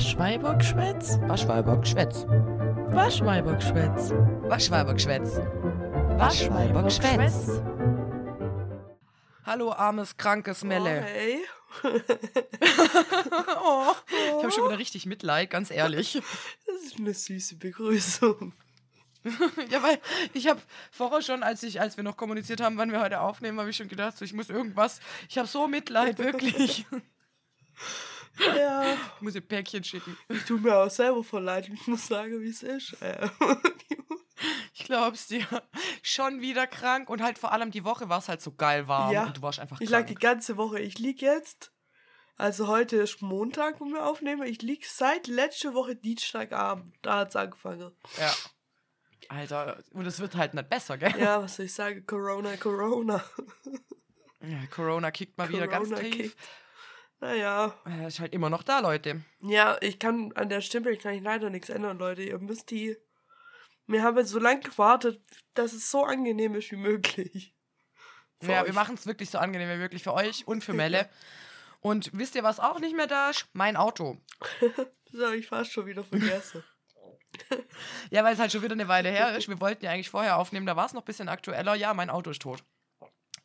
Waschweibergschwätz? Waschweibergschwätz. Waschweibergschwätz. Waschweibergschwätz. Waschweibergschwätz. Hallo, armes, krankes Melle. hey. Oh, ich habe schon wieder richtig Mitleid, ganz ehrlich. Das ist eine süße Begrüßung. Ja, weil ich habe vorher schon, als ich, als wir noch kommuniziert haben, wann wir heute aufnehmen, habe ich schon gedacht, so, ich muss irgendwas. Ich habe so Mitleid, wirklich. Ja. Ich muss ihr Päckchen schicken. Ich tue mir auch selber voll leid. Ich muss sagen, wie es ist. Äh, Ich glaub's dir. Schon wieder krank und halt vor allem die Woche war es halt so geil warm Ja. und du warst einfach Ich lag die krank. ganze Woche. Ich lieg jetzt. Also heute ist Montag, wo wir aufnehmen. Ich lieg seit letzte Woche Dienstagabend. Da hat's angefangen. Ja. Alter, und es wird halt nicht besser, gell? Ja, was soll ich sagen? Corona, Corona. Ja, Corona kickt mal wieder ganz Corona tief. kickt. Naja. Er ist halt immer noch da, Leute. Ja, ich kann an der Stimme kann ich leider nichts ändern, Leute. Ihr müsst die. Wir haben jetzt so lange gewartet, dass es so angenehm ist wie möglich. Für ja, euch. wir machen es wirklich so angenehm wie möglich für euch und für Melle. Und wisst ihr, was auch nicht mehr da ist? Mein Auto. Das habe ich fast schon wieder vergessen. Ja, weil es halt schon wieder eine Weile her ist. Wir wollten ja eigentlich vorher aufnehmen, da war es noch ein bisschen aktueller. Ja, mein Auto ist tot.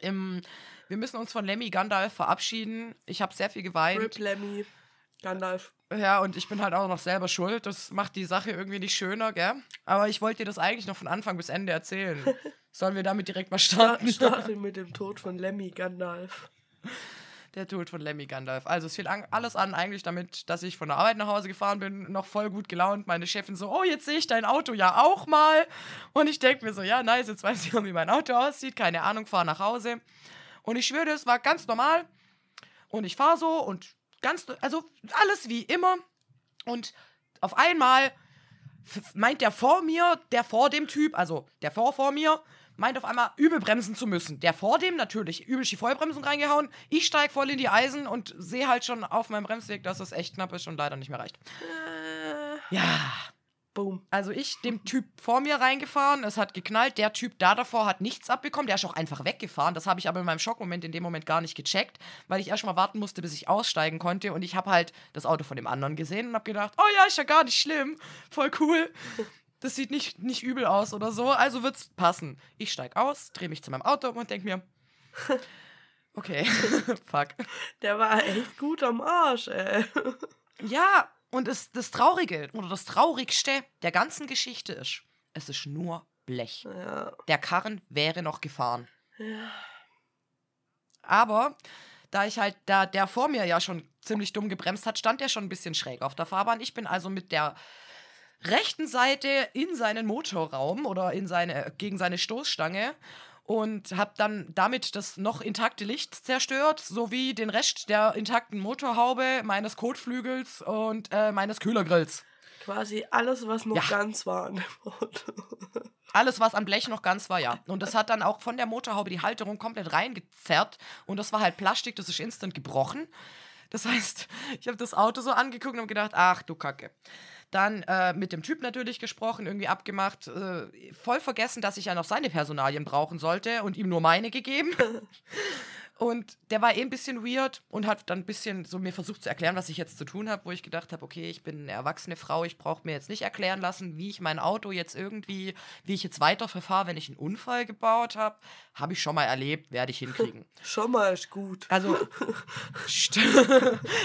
Im, wir müssen uns von Lemmy Gandalf verabschieden. Ich habe sehr viel geweint. Rip Lemmy, Gandalf. Ja, und ich bin halt auch noch selber schuld. Das macht die Sache irgendwie nicht schöner, gell? Aber ich wollte dir das eigentlich noch von Anfang bis Ende erzählen. Sollen wir damit direkt mal starten? Starte mit dem Tod von Lemmy Gandalf. Der Tod von Lemmy Gandalf. Also es fiel an, alles an eigentlich damit, dass ich von der Arbeit nach Hause gefahren bin, noch voll gut gelaunt. Meine Chefin so, oh, jetzt sehe ich dein Auto ja auch mal. Und ich denke mir so, ja, nice, jetzt weiß ich, wie mein Auto aussieht. Keine Ahnung, fahre nach Hause. Und ich schwöre, es war ganz normal. Und ich fahre so und ganz, also alles wie immer. Und auf einmal meint der vor mir, der vor dem Typ, also der vor vor mir, meint auf einmal übel bremsen zu müssen. Der vor dem natürlich übel die Vollbremsung reingehauen. Ich steige voll in die Eisen und sehe halt schon auf meinem Bremsweg, dass es echt knapp ist und leider nicht mehr reicht. Äh, Ja, boom. also ich dem Typ vor mir reingefahren, es hat geknallt, der Typ da davor hat nichts abbekommen, der ist auch einfach weggefahren. Das habe ich aber in meinem Schockmoment in dem Moment gar nicht gecheckt, weil ich erst mal warten musste, bis ich aussteigen konnte und ich habe halt das Auto von dem anderen gesehen und habe gedacht, oh ja, ist ja gar nicht schlimm, voll cool. Das sieht nicht, nicht übel aus oder so, also wird's passen. Ich steig aus, drehe mich zu meinem Auto um und denk mir, okay, fuck. Der war echt gut am Arsch, ey. Ja, und es, das Traurige oder das Traurigste der ganzen Geschichte ist, es ist nur Blech. Ja. Der Karren wäre noch gefahren. ja. Aber da ich halt, da der vor mir ja schon ziemlich dumm gebremst hat, stand er schon ein bisschen schräg auf der Fahrbahn. Ich bin also mit der rechten Seite in seinen Motorraum oder in seine, gegen seine Stoßstange und habe dann damit das noch intakte Licht zerstört, sowie den Rest der intakten Motorhaube, meines Kotflügels und äh, meines Kühlergrills. Quasi alles, was noch Ja. ganz war an dem Auto. Alles, was am Blech noch ganz war, ja. Und das hat dann auch von der Motorhaube die Halterung komplett reingezerrt. Und das war halt Plastik, das ist instant gebrochen. Das heißt, ich habe das Auto so angeguckt und habe gedacht, ach du Kacke. Dann äh, mit dem Typ natürlich gesprochen, irgendwie abgemacht. Äh, voll vergessen, dass ich ja noch seine Personalien brauchen sollte und ihm nur meine gegeben. Und der war eh ein bisschen weird und hat dann ein bisschen so mir versucht zu erklären, was ich jetzt zu tun habe, wo ich gedacht habe, okay, ich bin eine erwachsene Frau, ich brauche mir jetzt nicht erklären lassen, wie ich mein Auto jetzt irgendwie, wie ich jetzt weiter verfahre, wenn ich einen Unfall gebaut habe. Habe ich schon mal erlebt, werde ich hinkriegen. Schon mal ist gut. Also,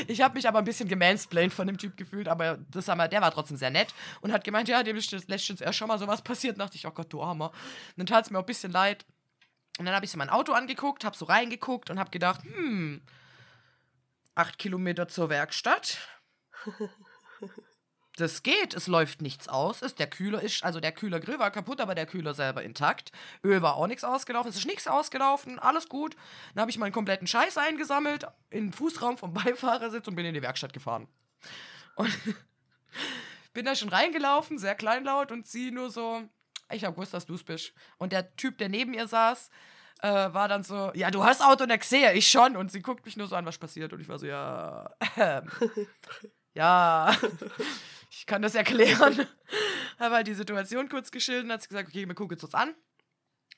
ich habe mich aber ein bisschen gemansplained von dem Typ gefühlt, aber das sag mal, der war trotzdem sehr nett und hat gemeint, ja, dem ist letztens erst schon mal sowas passiert. dachte ich, oh Gott, du Armer. Und dann tat es mir auch ein bisschen leid. Und dann habe ich so mein Auto angeguckt, habe so reingeguckt und habe gedacht, hm, acht Kilometer zur Werkstatt. Das geht, es läuft nichts aus. Ist, der Kühler ist, also der Kühlergrill war kaputt, aber der Kühler selber intakt. Öl war auch nichts ausgelaufen, es ist nichts ausgelaufen, alles gut. Dann habe ich meinen kompletten Scheiß eingesammelt, in den Fußraum vom Beifahrersitz und bin in die Werkstatt gefahren. Und bin da schon reingelaufen, sehr kleinlaut und sie nur so, ich hab gewusst, dass du's bist. Und der Typ, der neben ihr saß, äh, war dann so, ja, du hast Auto nicht gesehen, ich schon. Und sie guckt mich nur so an, was passiert. Und ich war so, ja, ähm, ja, ich kann das erklären. Habe halt die Situation kurz geschildert und hat sie gesagt, okay, wir gucken jetzt das an.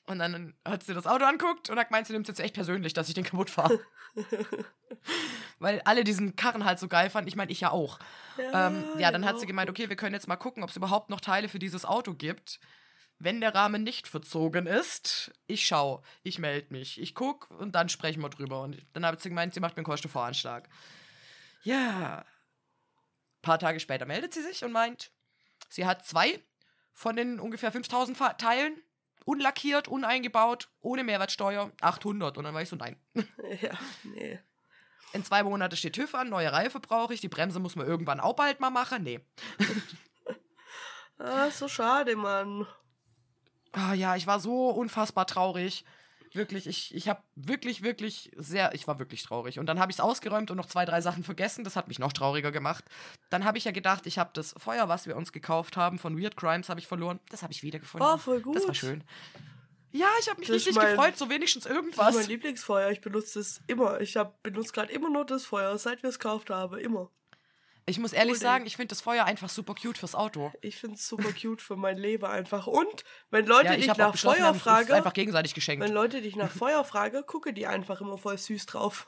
Und dann hat sie das Auto anguckt und hat gemeint, sie nimmt es jetzt echt persönlich, dass ich den kaputt fahre. Weil alle diesen Karren halt so geil fanden. Ich meine, ich ja auch. Ja, ähm, ja dann hat sie gemeint, okay, wir können jetzt mal gucken, ob es überhaupt noch Teile für dieses Auto gibt. Wenn der Rahmen nicht verzogen ist, ich schau, ich melde mich, ich guck und dann sprechen wir drüber. Und dann hat sie gemeint, sie macht mir einen Kostenvoranschlag. Ja. Ein paar Tage später meldet sie sich und meint, sie hat zwei von den ungefähr 5000 Teilen unlackiert, uneingebaut, ohne Mehrwertsteuer, 800. Und dann war ich so, nein. Ja, nee. In zwei Monaten steht TÜV an, neue Reife brauche ich, die Bremse muss man irgendwann auch bald mal machen. Nee. ah, so schade, Mann. Ah ja, ich war so unfassbar traurig. Wirklich, ich, ich habe wirklich, wirklich sehr, ich war wirklich traurig. Und dann habe ich es ausgeräumt und noch zwei, drei Sachen vergessen. Das hat mich noch trauriger gemacht. Dann habe ich ja gedacht, ich habe das Feuer, was wir uns gekauft haben von Weird Crimes, habe ich verloren. Das habe ich wiedergefunden. Oh, voll gut. Das war schön. Ja, ich habe mich das richtig mein, gefreut, so wenigstens irgendwas. Das ist mein Lieblingsfeuer. Ich benutze es immer. Ich benutze gerade immer nur das Feuer, seit wir es gekauft haben. Immer. Ich muss ehrlich cool, sagen, ich finde das Feuer einfach super cute fürs Auto. Ich finde es super cute für mein Leben einfach. Und wenn Leute ja, dich nach Feuer fragen, einfach gegenseitig geschenkt. Wenn Leute dich nach Feuer fragen, gucke die einfach immer voll süß drauf.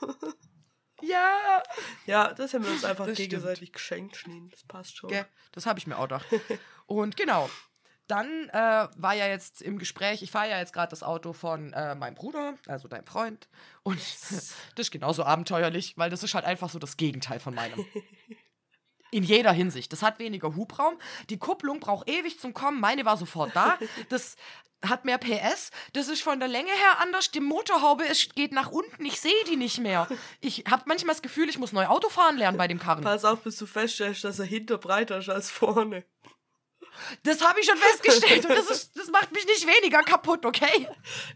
ja. Ja, das haben wir uns einfach das gegenseitig stimmt. geschenkt, Schneen. Das passt schon. Okay, das habe ich mir auch gedacht. Und genau. Dann äh, war ja jetzt im Gespräch, ich fahre ja jetzt gerade das Auto von äh, meinem Bruder, also deinem Freund. Und das ist genauso abenteuerlich, weil das ist halt einfach so das Gegenteil von meinem. In jeder Hinsicht. Das hat weniger Hubraum. Die Kupplung braucht ewig zum Kommen. Meine war sofort da. Das hat mehr PS. Das ist von der Länge her anders. Die Motorhaube ist, geht nach unten. Ich sehe die nicht mehr. Ich habe manchmal das Gefühl, ich muss neu Auto fahren lernen bei dem Karren. Pass auf, bis du feststellst, dass er hinter breiter ist als vorne. Das habe ich schon festgestellt und das, ist, das macht mich nicht weniger kaputt, okay?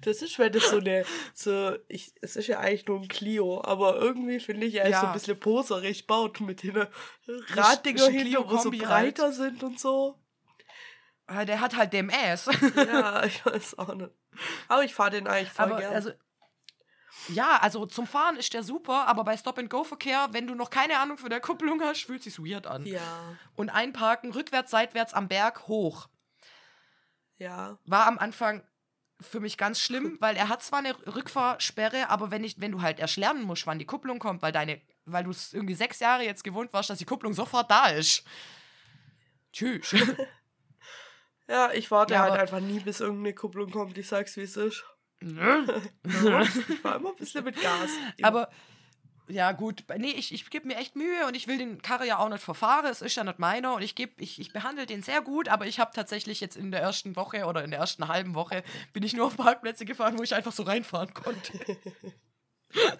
Das ist, wenn das so eine, so, ich, es ist ja eigentlich nur ein Clio, aber irgendwie finde ich, er ist ja. so ein bisschen poserig baut mit den Raddinger hinter, wo so breiter halt. sind und so. Ah, der hat halt DMS. ja, ich weiß auch nicht. Aber ich fahre den eigentlich voll aber, gern. Also, ja, also zum Fahren ist der super, aber bei Stop-and-Go-Verkehr, wenn du noch keine Ahnung von der Kupplung hast, fühlt sich weird an. Ja. Und einparken, rückwärts, seitwärts am Berg hoch. Ja. War am Anfang für mich ganz schlimm, weil er hat zwar eine Rückfahrsperre, aber wenn, ich, wenn du halt erst lernen musst, wann die Kupplung kommt, weil deine, weil du es irgendwie sechs Jahre jetzt gewohnt warst, dass die Kupplung sofort da ist. Tschüss. ja, ich warte ja, halt einfach nie, bis irgendeine Kupplung kommt. Ich sag's, wie es ist. ich war immer ein bisschen mit Gas. Aber ja, gut. Nee, ich, ich gebe mir echt Mühe und ich will den Karre ja auch nicht verfahren. Es ist ja nicht meiner und ich, geb, ich, ich behandle den sehr gut, aber ich habe tatsächlich jetzt in der ersten Woche oder in der ersten halben Woche bin ich nur auf Parkplätze gefahren, wo ich einfach so reinfahren konnte.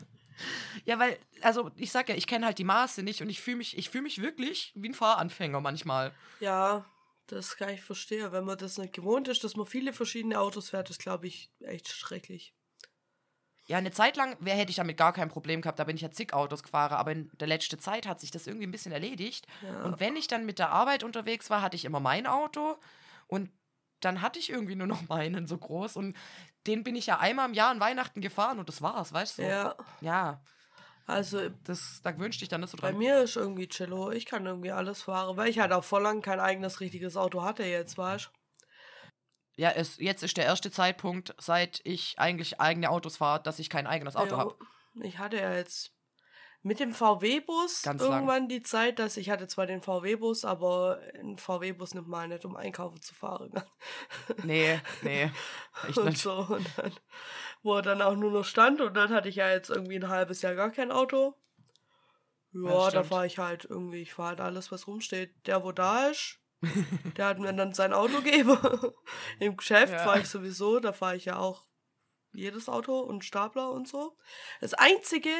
ja, weil, also ich sag ja, ich kenne halt die Maße nicht und ich fühle mich, fühl mich wirklich wie ein Fahranfänger manchmal. Ja, das kann ich verstehen. Wenn man das nicht gewohnt ist, dass man viele verschiedene Autos fährt, ist, glaube ich, echt schrecklich. Ja, eine Zeit lang wär, hätte ich damit gar kein Problem gehabt. Da bin ich ja zig Autos gefahren. Aber in der letzten Zeit hat sich das irgendwie ein bisschen erledigt. Ja. Und wenn ich dann mit der Arbeit unterwegs war, hatte ich immer mein Auto. Und dann hatte ich irgendwie nur noch meinen so groß. Und den bin ich ja einmal im Jahr an Weihnachten gefahren und das war's, weißt du? Ja. Ja. Also, das, da wünschte ich dann nicht so dran. Bei mir ist irgendwie Cello. Ich kann irgendwie alles fahren, weil ich halt auch vor lang kein eigenes richtiges Auto hatte jetzt, weißt du? Ja, es, jetzt ist der erste Zeitpunkt, seit ich eigentlich eigene Autos fahre, dass ich kein eigenes Auto ja, habe. Ich hatte ja jetzt mit dem VW-Bus irgendwann lang. die Zeit, dass ich hatte zwar den VW-Bus, aber ein VW-Bus nimmt mal nicht, um einkaufen zu fahren. nee, nee. Echt und nicht. so. Und dann, wo er dann auch nur noch stand und dann hatte ich ja jetzt irgendwie ein halbes Jahr gar kein Auto. Ja, ja da fahre ich halt irgendwie, ich fahre halt alles, was rumsteht. Der, wo da ist, der hat mir dann sein Auto gegeben. Im Geschäft ja. fahre ich sowieso, da fahre ich ja auch jedes Auto und Stapler und so. Das Einzige,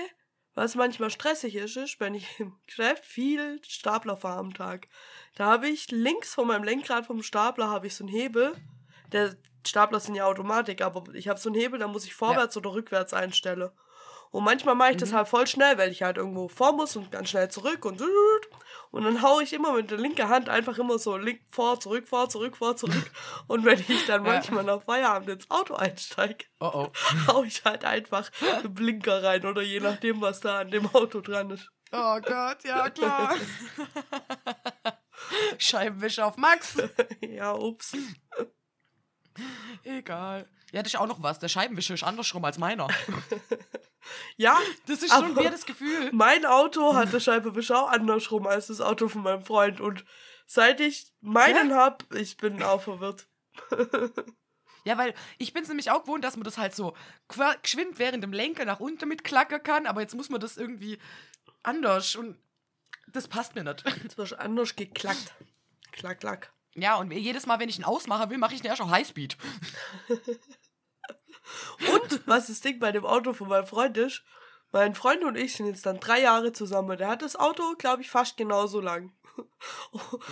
was manchmal stressig ist, ist, wenn ich im Geschäft viel Stapler fahre am Tag. Da habe ich links von meinem Lenkrad vom Stapler habe ich so einen Hebel. Der Stapler sind ja Automatik, aber ich habe so einen Hebel, da muss ich vorwärts ja. oder rückwärts einstellen. Und manchmal mache ich mhm. das halt voll schnell, weil ich halt irgendwo vor muss und ganz schnell zurück und und dann haue ich immer mit der linken Hand einfach immer so link vor, zurück, vor, zurück, vor, zurück. Und wenn ich dann manchmal nach Feierabend ins Auto einsteige, oh oh. haue ich halt einfach einen Blinker rein oder je nachdem, was da an dem Auto dran ist. Oh Gott, ja klar. Scheibenwischer auf Max. ja, ups. Egal. Ja, das ist auch noch was. Der Scheibenwischer ist andersrum als meiner. Ja, Das ist schon wieder das Gefühl. mein Auto hat der Scheibenwischer auch andersrum als das Auto von meinem Freund. Und seit ich meinen hab, ich bin auch verwirrt. Ja, weil ich bin es nämlich auch gewohnt, dass man das halt so geschwind während dem Lenker nach unten mit klackern kann, aber jetzt muss man das irgendwie anders und das passt mir nicht. Jetzt wird anders geklackt. Klack, klack. Ja, und jedes Mal, wenn ich ihn ausmachen will, mache ich ihn erst auf Highspeed. Und was das Ding bei dem Auto von meinem Freund ist, mein Freund und ich sind jetzt dann drei Jahre zusammen. Der hat das Auto, glaube ich, fast genauso lang.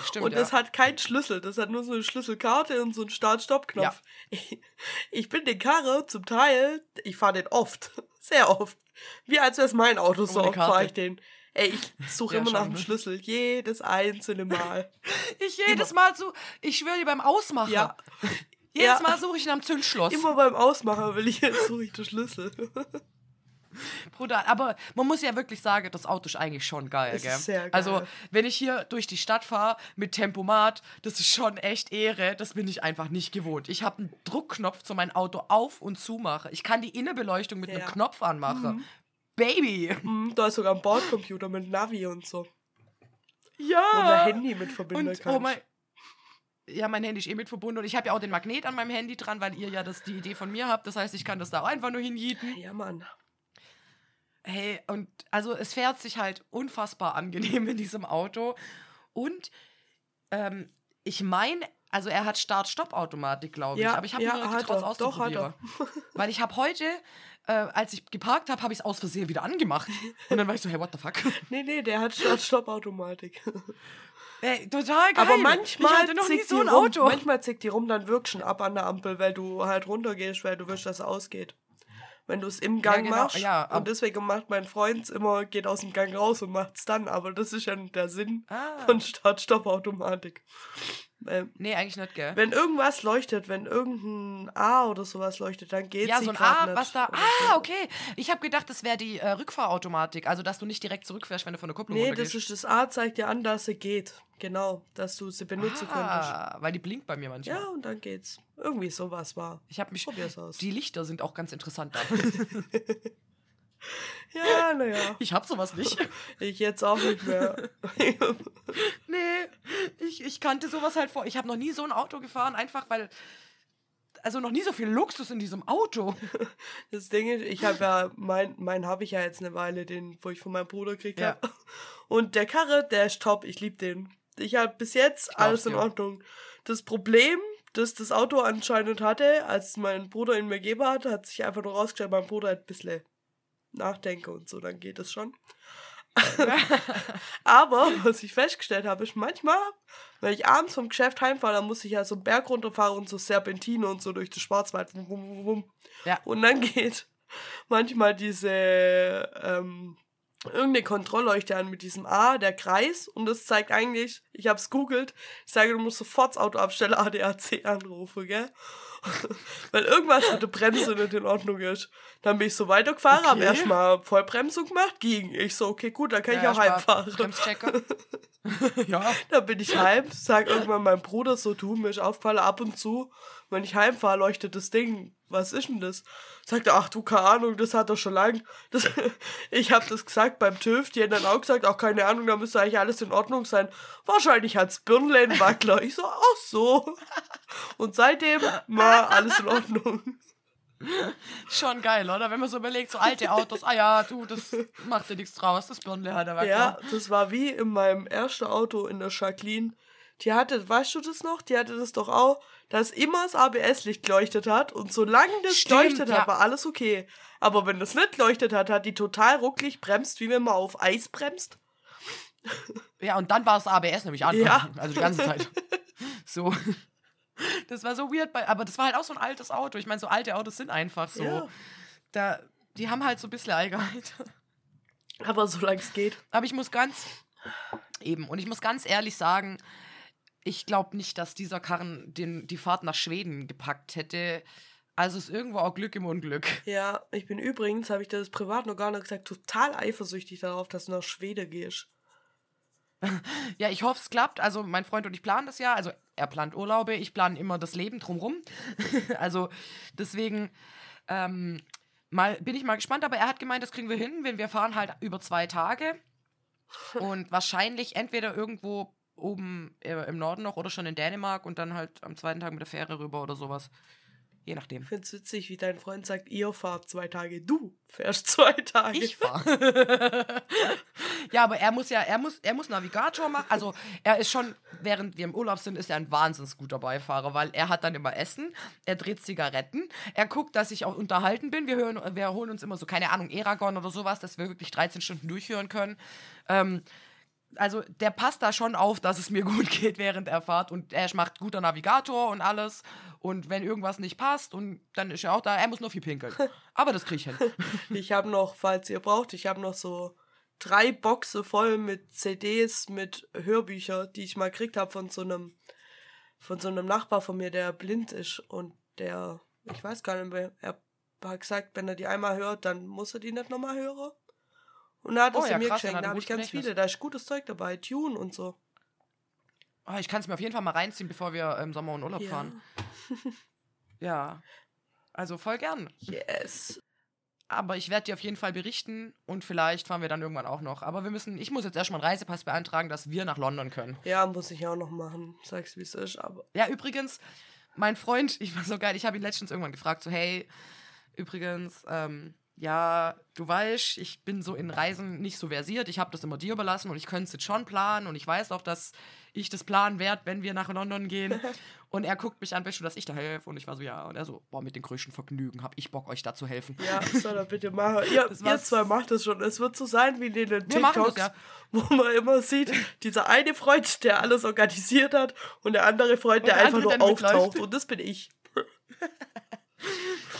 Stimmt, und ja. das hat keinen Schlüssel. Das hat nur so eine Schlüsselkarte und so einen Start-Stopp-Knopf. Ja. Ich, ich bin den Karre zum Teil, ich fahre den oft. Sehr oft. Wie als wäre es mein Auto, so oft fahre ich den. Ey, ich suche Ja, immer nach dem? Schlüssel. Jedes einzelne Mal. Ich jedes Mal so, ich schwöre dir beim Ausmachen. Ja. Jedes Ja. Mal suche ich ihn am Zündschloss. Immer beim Ausmachen will ich jetzt suche ich den Schlüssel. Bruder, aber man muss ja wirklich sagen, das Auto ist eigentlich schon geil, Es gell? ist sehr geil. Also, wenn ich hier durch die Stadt fahre mit Tempomat, das ist schon echt Ehre. Das bin ich einfach nicht gewohnt. Ich habe einen Druckknopf zu meinem Auto auf und zumache. Ich kann die Innenbeleuchtung mit Ja. einem Knopf anmachen. Baby! Hm, da ist sogar ein Bordcomputer mit Navi und so. Ja! Wo man Handy mit verbinden und, kann. oh mein, ja, mein Handy ist eh mit verbunden und ich habe ja auch den Magnet an meinem Handy dran, weil ihr ja das, die Idee von mir habt. Das heißt, ich kann das da auch einfach nur hinjieten. Ja, Mann. Hey, und also es fährt sich halt unfassbar angenehm in diesem Auto. Und ähm, ich meine, also er hat Start-Stopp-Automatik, glaube ich. Ja, aber ich habe ja, noch hat getraut, er. Doch, auszuprobieren. Weil ich habe heute, äh, als ich geparkt habe, habe ich es aus Versehen wieder angemacht. Und dann war ich so, hey, what the fuck? Nee, nee, der hat Start-Stopp-Automatik. Ey, total geil. Aber ich manchmal hatte noch nie zickt so die ein rum, Auto. Manchmal zickt die rum, dann wirkt schon ab an der Ampel, weil du halt runtergehst, weil du willst, dass es ausgeht. Wenn du es im Gang genau, machst. ja, und deswegen macht mein Freund immer, geht aus dem Gang raus und macht's dann. Aber das ist ja der Sinn Ah. von Start-Stopp-Automatik. Ähm, Nee, eigentlich nicht, gell? wenn irgendwas leuchtet, wenn irgendein A oder sowas leuchtet, dann geht Ja, sie so ein A, nicht was da. Ah, okay. Ich habe gedacht, das wäre die äh, Rückfahrautomatik. Also, dass du nicht direkt zurückfährst, wenn du von der Kupplung Nee, das ist das A, zeigt dir an, dass sie geht. Genau, dass du sie benutzen könntest. ah, weil die blinkt bei mir manchmal. Ja, und dann geht's. Irgendwie sowas war. Ich habe mich. Probier's aus. Die Lichter sind auch ganz interessant da. Ja, naja. ich habe sowas nicht. Ich jetzt auch nicht mehr. nee, ich, ich kannte sowas halt vor. Ich habe noch nie so ein Auto gefahren, einfach weil. Also noch nie so viel Luxus in diesem Auto. Das Ding ist, ich habe ja, mein, mein habe ich ja jetzt eine Weile, den, wo ich von meinem Bruder gekriegt Ja. habe. Und der Karre, der ist top, ich liebe den. Ich habe bis jetzt alles in. Ordnung. Das Problem, das das Auto anscheinend hatte, als mein Bruder ihn mir gegeben hat, hat sich einfach nur rausgestellt, mein Bruder hat ein bisschen Nachdenke und so, dann geht es schon. Aber was ich festgestellt habe, ist manchmal, wenn ich abends vom Geschäft heimfahre, dann muss ich ja so einen Berg runterfahren und so Serpentine und so durch den Schwarzwald. Wum, wum, wum. Ja. Und dann geht manchmal diese ähm, irgendeine Kontrollleuchte an mit diesem A, der Kreis. Und das zeigt eigentlich, ich habe es googelt, ich sage, du musst sofort das Auto abstellen, ADAC anrufen, gell? Weil irgendwas mit der Bremse nicht in Ordnung ist. Dann bin ich so weitergefahren, habe Okay. erstmal Vollbremsung gemacht, ging. Ich so, okay, gut, dann kann ich Ja, auch erst mal heimfahren. Bremschecker. ja. Dann bin ich heim, sag irgendwann meinem Bruder so, du, mir ist aufgefallen, ab und zu, wenn ich heimfahre, leuchtet das Ding. Was ist denn das? Sagt er, ach du, keine Ahnung, das hat er schon lang. Das, ich habe das gesagt beim TÜV, die haben dann auch gesagt, ach keine Ahnung, da müsste eigentlich alles in Ordnung sein. Wahrscheinlich hat's Birnle einen Wackler. Ich so, ach so. Und seitdem war alles in Ordnung. Schon geil, oder? Wenn man so überlegt, so alte Autos, ah ja, du, das macht dir nichts draus, das Birnle hat er Ja, das war wie in meinem ersten Auto in der Jacqueline. Die hatte, weißt du das noch? Die hatte das doch auch, dass immer das ABS-Licht geleuchtet hat und solange das Stimmt, geleuchtet ja. hat, war alles okay. Aber wenn das nicht geleuchtet hat, hat die total rucklig bremst, wie wenn man auf Eis bremst. Ja, und dann war das ABS nämlich an. Ja. Also die ganze Zeit. So. Das war so weird, bei, aber das war halt auch so ein altes Auto. Ich meine, so alte Autos sind einfach so. Ja. Da, die haben halt so ein bisschen Eigenheit. Aber solange es geht. Aber ich muss ganz, eben, und ich muss ganz ehrlich sagen, ich glaube nicht, dass dieser Karren den, die Fahrt nach Schweden gepackt hätte. Also ist irgendwo auch Glück im Unglück. Ja, ich bin übrigens, habe ich das privat noch gar nicht gesagt, total eifersüchtig darauf, dass du nach Schweden gehst. ja, ich hoffe, es klappt. Also, mein Freund und ich planen das ja. Also, er plant Urlaube, ich plane immer das Leben drumrum. also, deswegen ähm, mal, bin ich mal gespannt. Aber er hat gemeint, das kriegen wir hin, wenn wir fahren halt über zwei Tage. Und wahrscheinlich entweder irgendwo oben äh, im Norden noch oder schon in Dänemark und dann halt am zweiten Tag mit der Fähre rüber oder sowas. Je nachdem. Ich finde es witzig, wie dein Freund sagt, ihr fahrt zwei Tage, du fährst zwei Tage. Ich fahre. ja, aber er muss ja, er muss, er muss Navigator machen. Also er ist schon, während wir im Urlaub sind, ist er ein wahnsinnig guter Beifahrer, weil er hat dann immer Essen, er dreht Zigaretten, er guckt, dass ich auch unterhalten bin. Wir, hören, wir holen uns immer so, keine Ahnung, Eragon oder sowas, dass wir wirklich 13 Stunden durchhören können. Ähm, also der passt da schon auf, dass es mir gut geht während er fahrt und er macht guter Navigator und alles und wenn irgendwas nicht passt und dann ist er auch da, er muss nur viel pinkeln. Aber das kriege ich hin. ich habe noch, falls ihr braucht, ich habe noch so drei Boxe voll mit CDs, mit Hörbüchern, die ich mal gekriegt habe von so einem von so einem Nachbar von mir, der blind ist und der, ich weiß gar nicht mehr, er hat gesagt, wenn er die einmal hört, dann muss er die nicht nochmal hören. Und er hat das oh, ja, mir krass, geschenkt. Da habe ich ganz viele. Da ist gutes Zeug dabei. Tune und so. Oh, ich kann es mir auf jeden Fall mal reinziehen, bevor wir im Sommer in Urlaub ja. fahren. ja. Also voll gern. Yes. Aber ich werde dir auf jeden Fall berichten und vielleicht fahren wir dann irgendwann auch noch. Aber wir müssen, ich muss jetzt erstmal einen Reisepass beantragen, dass wir nach London können. Ja, muss ich auch noch machen. Sag's wie es ist, aber. Ja, übrigens, mein Freund, ich war so geil, ich habe ihn letztens irgendwann gefragt, so, hey, übrigens, ähm, ja, du weißt, ich bin so in Reisen nicht so versiert. Ich habe das immer dir überlassen und ich könnte es jetzt schon planen und ich weiß auch, dass ich das planen werde, wenn wir nach London gehen. und er guckt mich an, weißt du, dass ich da helfe? Und ich war so, ja. Und er so, boah, mit den größten Vergnügen habe ich Bock, euch da zu helfen. Ja, soll er bitte machen. Ihr, ihr zwei macht das schon. Es wird so sein wie in den TikToks, das, ja. wo man immer sieht, dieser eine Freund, der alles organisiert hat und der andere Freund, der, der einfach nur auftaucht. Und das bin ich.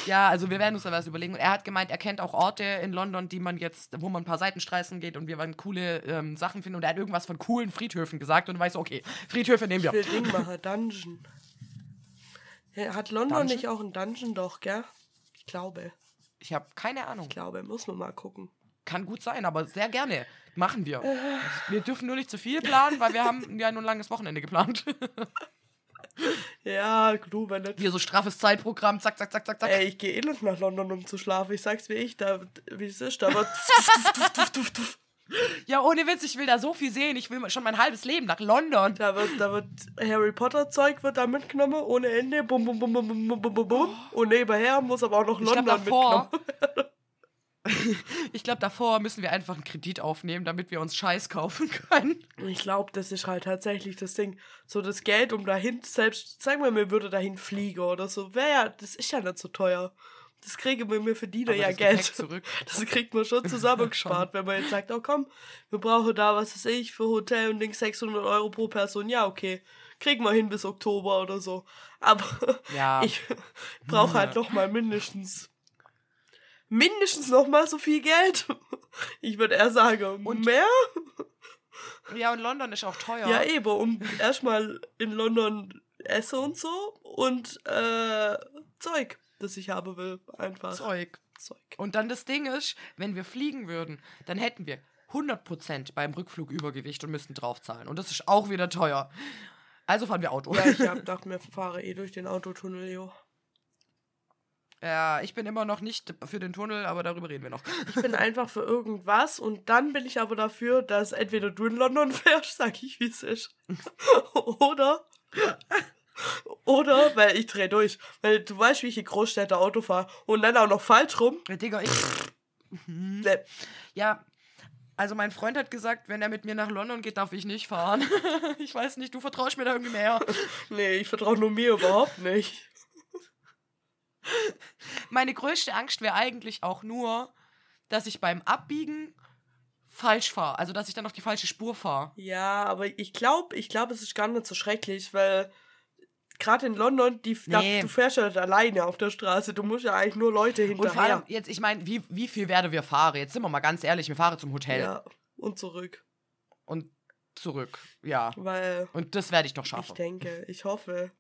Ja, also wir werden uns da was überlegen. Und er hat gemeint, er kennt auch Orte in London, die man jetzt, wo man ein paar Seitenstraßen geht und wir werden coole ähm, Sachen finden. Und er hat irgendwas von coolen Friedhöfen gesagt und du weißt, okay, Friedhöfe nehmen wir. Ich will Ding machen, Dungeon. Hat London Dungeon? nicht auch einen Dungeon doch, gell? Ich glaube. Ich habe keine Ahnung. Ich glaube, muss man mal gucken. Kann gut sein, aber sehr gerne. Machen wir. Äh. Wir dürfen nur nicht zu viel planen, weil wir haben ja nur ein langes Wochenende geplant. Ja, du, wenn nicht. Hier so straffes Zeitprogramm, zack, zack, zack, zack, zack. Ey, ich gehe eh nicht nach London, um zu schlafen. Ich sag's wie ich, da, wie es ist, da wird. ja, ohne Witz, ich will da so viel sehen. Ich will schon mein halbes Leben nach London. Da wird, da wird Harry Potter Zeug wird da mitgenommen, ohne Ende. Bum, bum, bum, bum, bum, bum, bum, bum. Und nebenher muss aber auch noch London glaub, davor, mitgenommen ich glaube, davor müssen wir einfach einen Kredit aufnehmen, damit wir uns Scheiß kaufen können. Ich glaube, das ist halt tatsächlich das Ding. So das Geld, um dahin, selbst, sagen wir, mir würde dahin fliegen oder so, wäre ja, das ist ja nicht so teuer. Das kriegen wir, wir verdienen ja Geld. Zurück. Das kriegt man schon zusammengespart, wenn man jetzt sagt, oh komm, wir brauchen da, was weiß ich, für Hotel und Ding 600 Euro pro Person. Ja, okay, kriegen wir hin bis Oktober oder so. Aber ja. ich brauche halt noch mal mindestens mindestens noch mal so viel Geld. Ich würde eher sagen, und mehr. Ja, und London ist auch teuer. Ja, eben, um erstmal in London essen und so und äh, Zeug, das ich haben will, einfach. Zeug. Zeug. Und dann das Ding ist, wenn wir fliegen würden, dann hätten wir 100% beim Rückflug Übergewicht und müssten draufzahlen. Und das ist auch wieder teuer. Also fahren wir Auto. Ja, ich hab gedacht, wir fahren eh durch den Autotunnel, jo. Ja, ich bin immer noch nicht für den Tunnel, aber darüber reden wir noch. Ich bin einfach für irgendwas und dann bin ich aber dafür, dass entweder du in London fährst, sag ich, wie es ist. Oder. Oder, weil ich dreh durch. Weil du weißt, wie ich in Großstädte Auto fahre und dann auch noch falsch rum. Ja, Digga, ich. Mhm. nee. Ja, also mein Freund hat gesagt, wenn er mit mir nach London geht, darf ich nicht fahren. ich weiß nicht, du vertraust mir da irgendwie mehr. nee, ich vertraue nur mir überhaupt nicht. Meine größte Angst wäre eigentlich auch nur, dass ich beim Abbiegen falsch fahre. Also, dass ich dann auf die falsche Spur fahre. Ja, aber ich glaube, ich glaube, es ist gar nicht so schrecklich, weil gerade in London, die, nee. da, du fährst ja nicht alleine auf der Straße. Du musst ja eigentlich nur Leute hinterher. Und vor allem, jetzt, ich meine, wie, wie viel werden wir fahren? Jetzt sind wir mal ganz ehrlich, wir fahren zum Hotel. Ja, und zurück. Und zurück, ja. Weil. Und das werde ich doch schaffen. Ich denke, ich hoffe.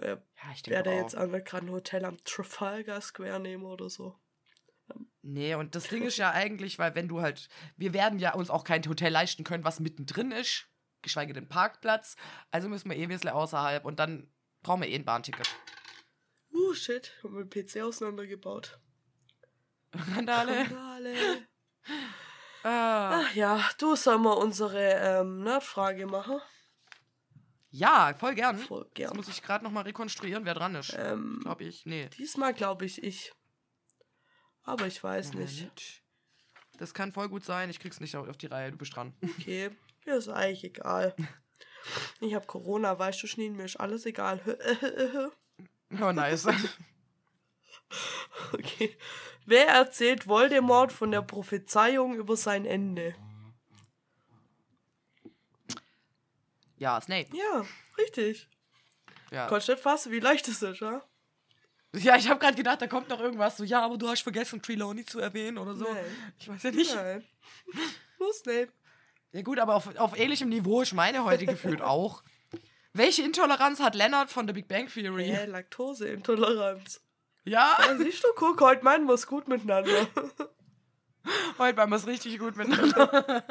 Äh, ja, ich werde jetzt gerade ein Hotel am Trafalgar Square nehmen oder so. Nee, und das Ding ist ja eigentlich, weil wenn du halt, wir werden ja uns auch kein Hotel leisten können, was mittendrin ist, geschweige denn Parkplatz. Also müssen wir eh ein bisschen außerhalb und dann brauchen wir eh ein Bahnticket. Uh, shit, haben wir den PC auseinandergebaut. Randale. Randale. Ah. Ach ja, du soll mal unsere ähm, Nerdfrage machen. Ja, voll gern. Voll Jetzt gern. muss ich gerade nochmal rekonstruieren, wer dran ist. Ähm, Glaube ich. Nee. diesmal glaube ich ich. Aber ich weiß nicht. Moment. Das kann voll gut sein. Ich krieg's nicht auf die Reihe. Du bist dran. Okay, mir ist eigentlich egal. Ich habe Corona, weißt du, Schneen, mir ist alles egal. Oh, nice. Okay. Wer erzählt Voldemort von der Prophezeiung über sein Ende? Ja, Snape. Ja, richtig. Ja, nicht fassen, wie leicht es ist, ja? ja ich habe gerade gedacht, da kommt noch irgendwas so, ja, aber du hast vergessen, Trelawney zu erwähnen oder so. Nein. Ich weiß ja nicht. Nein. Nur Snape. Ja gut, aber auf, auf ähnlichem Niveau ist meine heute gefühlt auch. Welche Intoleranz hat Leonard von The Big Bang Theory? Hä, Laktoseintoleranz. Ja, Ja, siehst du, guck, heute meinen wir es gut miteinander. heute waren wir es richtig gut miteinander.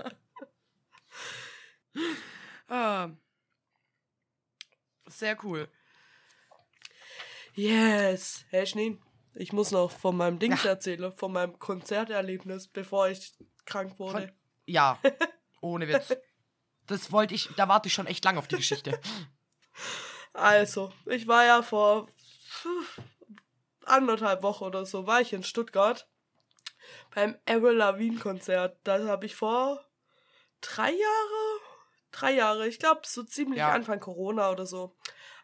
ah. Sehr cool. Yes. Hey, Schneen. Ich muss noch von meinem Dings erzählen, von meinem Konzerterlebnis, bevor ich krank wurde. Von, ja, ohne Witz. Das wollte ich, da warte ich schon echt lang auf die Geschichte. Also, ich war ja vor anderthalb Wochen oder so, war ich in Stuttgart beim Avril Lavigne Konzert. Da habe ich vor drei Jahre, drei Jahre, ich glaube so ziemlich Ja. Anfang Corona oder so,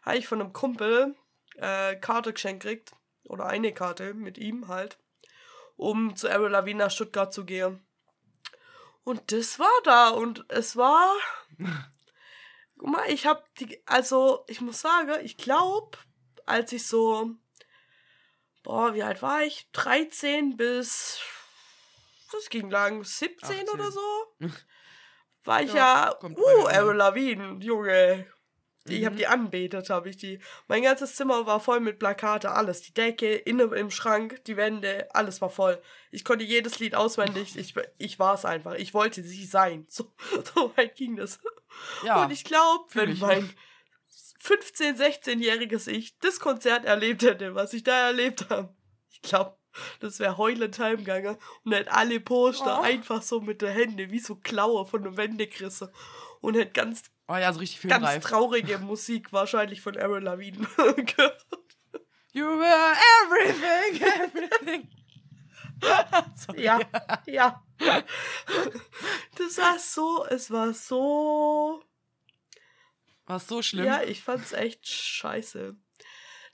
habe ich von einem Kumpel äh, Karte geschenkt gekriegt. Oder eine Karte mit ihm halt, um zu Avril Lavigne nach Stuttgart zu gehen. Und das war da und es war Guck mal, ich hab die, also ich muss sagen, ich glaube, als ich so, boah, wie alt war ich? 13 bis, das ging lang, 17 18. oder so, war ich Ja, ja, uh, Avril Lavigne, Junge. Die, Ich hab Mhm. die anbetet, habe ich die. Mein ganzes Zimmer war voll mit Plakate, alles. Die Decke, innen im Schrank, die Wände, alles war voll. Ich konnte jedes Lied auswendig. Ich, ich war es einfach. Ich wollte sie sein. So, so weit ging das. Ja, Und ich glaube, wenn ich. mein 15-, 16-jähriges Ich das Konzert erlebt hätte, was ich da erlebt habe, ich glaube, das wäre heulend heimgegangen und hätte alle Poster Oh. einfach so mit der Hände wie so Klaue von der Wände gerissen und hätte ganz, oh ja, so richtig ganz traurige Musik wahrscheinlich von Aaron Lavigne gehört. You were everything, everything. Sorry. Ja, ja. Das war so, es war so War so schlimm. Ja, ich fand's echt scheiße.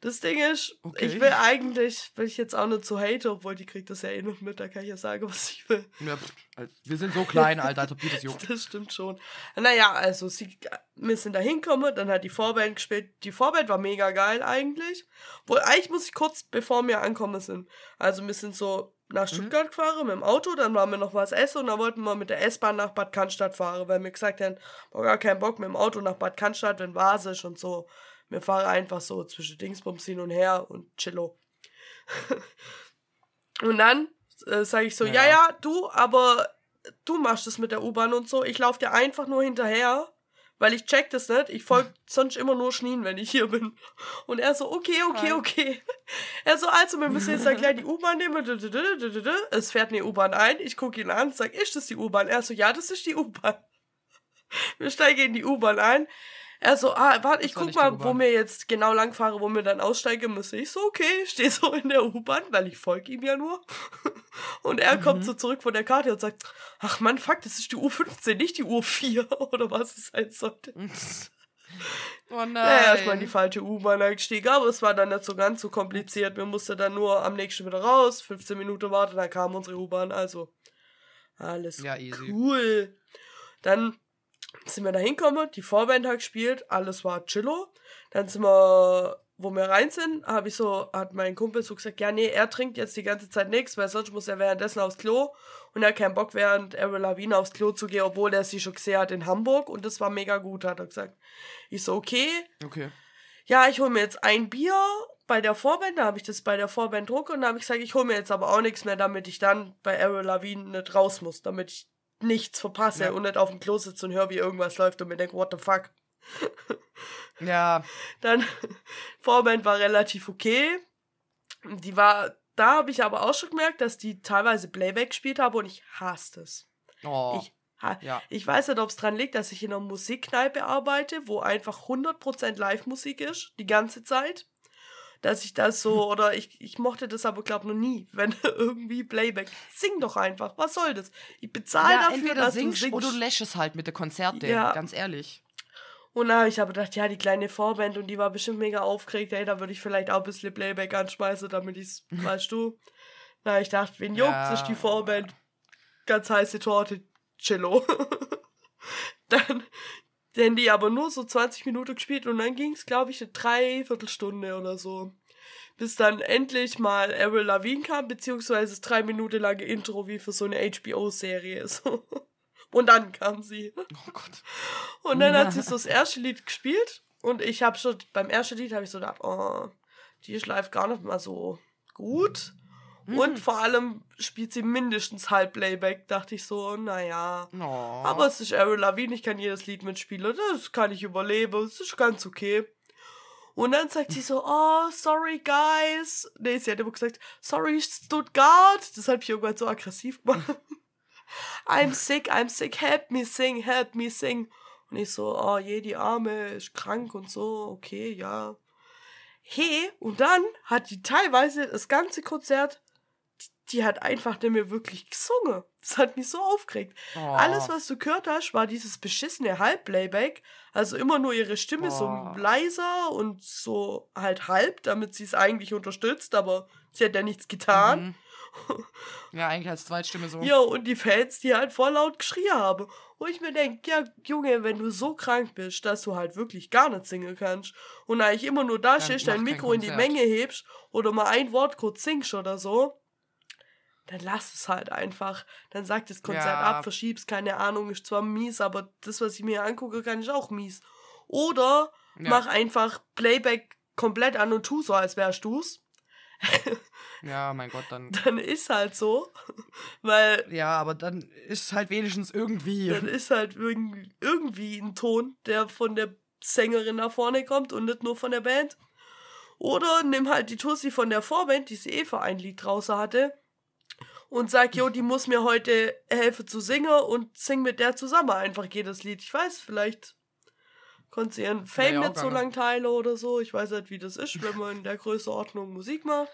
Das Ding ist, Okay. ich will eigentlich, will ich jetzt auch nicht so hate, obwohl die kriegt das ja eh noch mit, da kann ich ja sagen, was ich will. Ja, also, wir sind so klein, Alter, als ob die das juckt. Das stimmt schon. Naja, also sie, wir sind da hingekommen, dann hat die Vorband gespielt. Die Vorband war mega geil eigentlich. Wohl, eigentlich muss ich kurz bevor wir angekommen sind. Also wir sind so nach Stuttgart gefahren mit dem Auto, dann waren wir noch was essen und dann wollten wir mit der S-Bahn nach Bad Cannstatt fahren, weil wir gesagt haben, boah, gar keinen Bock mit dem Auto nach Bad Cannstatt, wenn was ist und so. Wir fahren einfach so zwischen Dingsbums hin und her und chillo. und dann äh, sage ich so, ja. Ja. ja, du, aber du machst es mit der U-Bahn und so. Ich laufe dir einfach nur hinterher, weil ich check das nicht. Ich folge sonst immer nur Schnien, wenn ich hier bin. Und er so, okay, okay, okay. Er so, also, wir müssen jetzt dann gleich die U-Bahn nehmen. Es fährt eine U-Bahn ein. Ich gucke ihn an, sag, ist das die U-Bahn? Er so, ja, das ist die U-Bahn. Wir steigen in die U-Bahn ein. Er so, ah, warte, ich guck mal, wo wir jetzt genau lang fahren, wo wir dann aussteigen müssen. Ich so, okay, ich stehe so in der U-Bahn, weil ich folge ihm ja nur. Und er Mhm. kommt so zurück von der Karte und sagt, ach Mann, fuck, das ist die U15, nicht die U4 oder was es sein sollte. Oh nein. Naja, erstmal in die falsche U-Bahn eingestiegen, aber es war dann nicht so ganz so kompliziert. Wir mussten dann nur am nächsten wieder raus, 15 Minuten warten, dann kam unsere U-Bahn, also alles Ja, cool. Dann sind wir da hingekommen, die Vorband hat gespielt, alles war chillo. Dann sind wir, wo wir rein sind, habe ich so, hat mein Kumpel so gesagt, ja, nee, er trinkt jetzt die ganze Zeit nichts, weil sonst muss er währenddessen aufs Klo. Und er hat keinen Bock, während Avril Lavigne aufs Klo zu gehen, obwohl er sie schon gesehen hat in Hamburg und das war mega gut, hat er gesagt. Ich so, okay, Okay. ja, ich hole mir jetzt ein Bier bei der Vorband, da habe ich das bei der Vorband druck und da habe ich gesagt, ich hole mir jetzt aber auch nichts mehr, damit ich dann bei Avril Lavigne nicht raus muss, damit ich nichts verpasse ja. und nicht auf dem Klo sitze und höre, wie irgendwas läuft und mir denke, what the fuck. Ja. Dann, Vorband war relativ okay. Die war, da habe ich aber auch schon gemerkt, dass die teilweise Playback gespielt habe und ich hasse es. Oh. Ich, ja. ich weiß nicht, ob es dran liegt, dass ich in einer Musikkneipe arbeite, wo einfach 100% Live-Musik ist, die ganze Zeit. Dass ich das so, oder ich, ich mochte das aber, glaube noch nie, wenn irgendwie Playback. Sing doch einfach, was soll das? Ich bezahle ja, dafür, dass singst du singst. Oder du läschst halt mit der Konzerte, ja. ganz ehrlich. Und da habe ich aber gedacht, ja, die kleine Vorband und die war bestimmt mega aufgeregt, ey, da würde ich vielleicht auch ein bisschen Playback anschmeißen, damit ich es, weißt du. Na, ich dachte, wen juckt, ja. ist die Vorband. Ganz heiße Torte, Cello. dann, denn die aber nur so 20 Minuten gespielt und dann ging es, glaube ich, eine Dreiviertelstunde oder so. Bis dann endlich mal Avril Lavigne kam, beziehungsweise das drei Minuten lange Intro wie für so eine HBO-Serie. So. Und dann kam sie. Oh Gott. Und dann hat sie so das erste Lied gespielt. Und ich habe schon, beim ersten Lied habe ich so gedacht, oh, die ist live gar nicht mal so gut. Mhm. Und vor allem spielt sie mindestens halb Playback, dachte ich so, naja. Oh. Aber es ist Avril Lavigne, ich kann jedes Lied mitspielen. Das kann ich überleben, es ist ganz okay. Und dann sagt sie so, oh, sorry, guys. Nee, sie hat immer gesagt, sorry, Stuttgart. Das habe ich irgendwann so aggressiv gemacht. I'm sick, I'm sick, help me sing, help me sing. Und ich so, oh je, die Arme ist krank und so, okay, ja. Hey, und dann hat die teilweise das ganze Konzert, die, hat einfach nicht mehr wirklich gesungen. Das hat mich so aufgeregt. Oh. Alles, was du gehört hast, war dieses beschissene Halbplayback. Also immer nur ihre Stimme oh. so leiser und so halt halb, damit sie es eigentlich unterstützt, aber sie hat ja nichts getan. Mhm. Ja, eigentlich als Zweitstimme so. Ja, und die Fans, die halt voll laut geschrien haben. Wo ich mir denke, ja, Junge, wenn du so krank bist, dass du halt wirklich gar nicht singen kannst und eigentlich immer nur da stehst, dein Mikro in die Menge hebst oder mal ein Wort kurz singst oder so, dann lass es halt einfach. Dann sag das Konzert ja. ab, verschieb's, keine Ahnung, ist zwar mies, aber das, was ich mir angucke, kann ich auch mies. Oder ja. mach einfach Playback komplett an und tu so, als wärst du's. Ja, mein Gott, dann. Dann ist halt so. Weil. Ja, aber dann ist halt wenigstens irgendwie. Dann ist halt irgendwie ein Ton, der von der Sängerin nach vorne kommt und nicht nur von der Band. Oder nimm halt die Tussi von der Vorband, die sie eh für ein Lied draußen hatte. Und sag, jo, die muss mir heute helfen zu singen und sing mit der zusammen einfach jedes Lied. Ich weiß, vielleicht konnte sie ihren Fame ja, nicht so lang teilen oder so. Ich weiß nicht, wie das ist, wenn man in der Größenordnung Musik macht.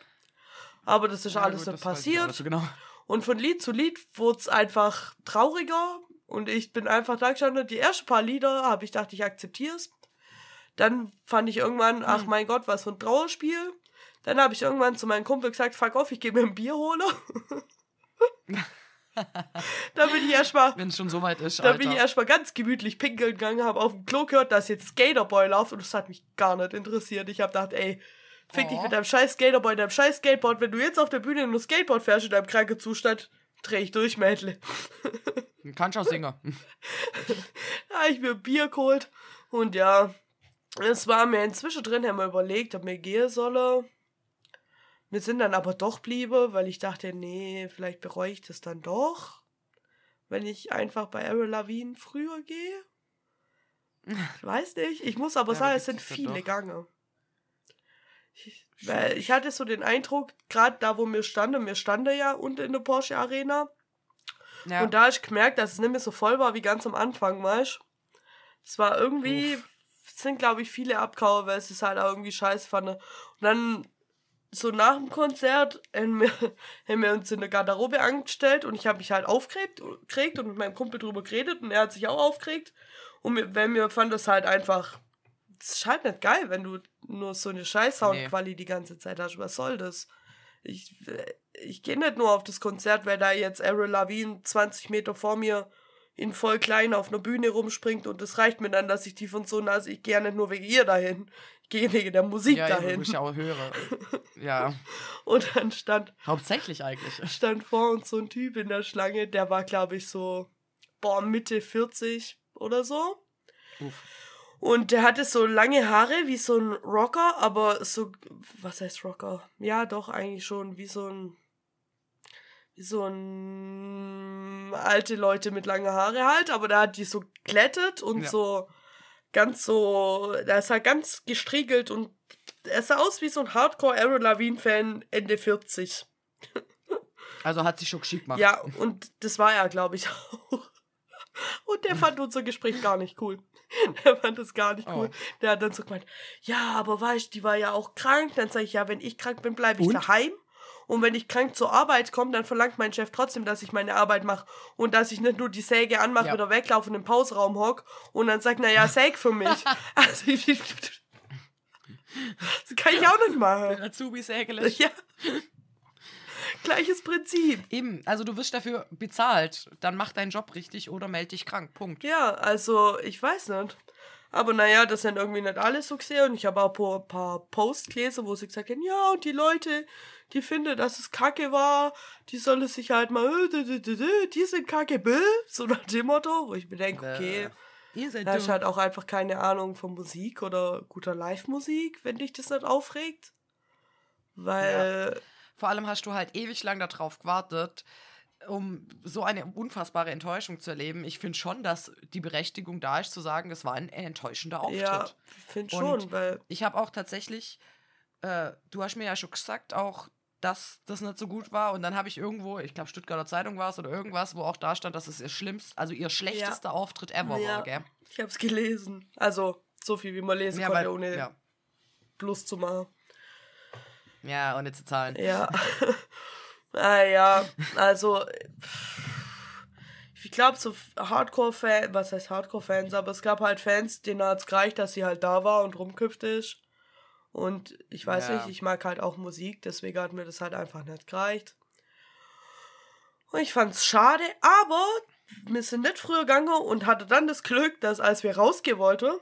Aber das ist ja, alles gut, nicht passiert. So genau. Und von Lied zu Lied wurde es einfach trauriger. Und ich bin einfach da gestanden. Die ersten paar Lieder habe ich gedacht, ich akzeptiere es. Dann fand ich irgendwann, ach hm. mein Gott, was für ein Trauerspiel. Dann habe ich irgendwann zu meinem Kumpel gesagt, fuck off, ich gehe mir ein Bier holen. da bin ich erstmal. Wenn es schon so weit ist. Da Alter. bin ich erstmal ganz gemütlich pinkeln gegangen, habe auf dem Klo gehört, dass jetzt Skaterboy läuft und das hat mich gar nicht interessiert. Ich habe gedacht, ey, Fick oh. dich mit deinem scheiß Skaterboard, deinem scheiß Skateboard. Wenn du jetzt auf der Bühne nur Skateboard fährst in deinem kranken Zustand, dreh ich durch, Mädle. Kannst auch singen. da habe ich mir Bier geholt. Und ja, es war mir inzwischen drin, haben wir überlegt, ob wir gehen sollen. Wir sind dann aber doch bliebe, weil ich dachte, nee, vielleicht bereue ich das dann doch, wenn ich einfach bei Avril Lavigne früher gehe. Ich weiß nicht. Ich muss aber ja, sagen, es sind viele Gange. Ich, weil ich hatte so den Eindruck, gerade da, wo wir standen, wir standen ja unten in der Porsche Arena. Ja. Und da habe ich gemerkt, dass es nicht mehr so voll war wie ganz am Anfang, weißt Es war irgendwie, Uff. sind glaube ich viele abgehauen, weil es ist halt auch irgendwie scheiße fand. Und dann so nach dem Konzert haben wir, haben wir uns in der Garderobe angestellt und ich habe mich halt aufgeregt und mit meinem Kumpel drüber geredet und er hat sich auch aufgeregt. Und wir, weil wir fanden das halt einfach das ist halt nicht geil, wenn du nur so eine scheiß Soundquali nee. die ganze Zeit hast. Was soll das? Ich, ich gehe nicht nur auf das Konzert, weil da jetzt Avril Lavigne 20 Meter vor mir in voll klein auf einer Bühne rumspringt und das reicht mir dann, dass ich die von so nah, also ich gehe ja nicht nur wegen ihr dahin, gehe wegen der Musik ja, dahin. Ja, ich auch höre. ja. Und dann stand... Hauptsächlich eigentlich. Stand vor uns so ein Typ in der Schlange, der war glaube ich so, boah, Mitte 40 oder so. Uff. Und der hatte so lange Haare wie so ein Rocker, aber so, was heißt Rocker? Ja, doch, eigentlich schon wie so ein, wie so ein alte Leute mit langen Haare halt, aber da hat die so glättet und Ja. so ganz so, da ist er ganz gestriegelt und er sah aus wie so ein Hardcore Avril Lavigne Fan Ende 40. Also hat sich schon geschickt gemacht. Ja, und das war er, glaube ich, auch. Und der fand unser Gespräch gar nicht cool. Der fand das gar nicht cool. Oh. Der hat dann so gemeint, ja, aber weißt du, die war ja auch krank. Dann sage ich, ja, wenn ich krank bin, bleibe ich Und? daheim. Und wenn ich krank zur Arbeit komme, dann verlangt mein Chef trotzdem, dass ich meine Arbeit mache. Und dass ich nicht nur die Säge anmache, Ja. wieder weglaufe und im Pauseraum hock und dann sagt, naja, Säg für mich. also, ich, das kann ich auch nicht machen. Azubi sägelich. Ja. Gleiches Prinzip. Eben, also du wirst dafür bezahlt. Dann mach deinen Job richtig oder melde dich krank. Punkt. Ja, also ich weiß nicht. Aber naja, das sind irgendwie nicht alle so gesehen. Und ich habe auch ein paar, Posts gelesen, wo sie gesagt haben, ja, und die Leute, die finden, dass es kacke war, die sollen sich halt mal, äh, die sind kacke, bäh, so nach dem Motto, wo ich mir denke, okay, Ihr seid da ist halt auch einfach keine Ahnung von Musik oder guter Live-Musik, wenn dich das nicht aufregt. Weil, Vor allem hast du halt ewig lang darauf gewartet, um so eine unfassbare Enttäuschung zu erleben. Ich finde schon, dass die Berechtigung da ist, zu sagen, es war ein enttäuschender Auftritt. ja, finde schon, weil, Ich habe auch tatsächlich, äh, du hast mir ja schon gesagt, auch, dass das nicht so gut war. Und dann habe ich irgendwo, ich glaube, Stuttgarter Zeitung war es oder irgendwas, wo auch da stand, dass es ihr schlimmst, also ihr schlechtester Auftritt ever Ja. war, gell? ich habe es gelesen. Also, so viel wie man lesen konnte, weil- ohne ja. Plus zu machen. ja, ohne zu zahlen. Ja. naja, also ich glaube so Hardcore-Fans, was heißt Hardcore-Fans, aber es gab halt Fans, denen hat es gereicht, dass sie halt da war und rumküpft ist. Und ich weiß Ja. nicht, ich mag halt auch Musik, deswegen hat mir das halt einfach nicht gereicht. Und ich fand's schade, aber wir sind nicht früher gegangen und hatte dann das Glück, dass als wir rausgehen wollten,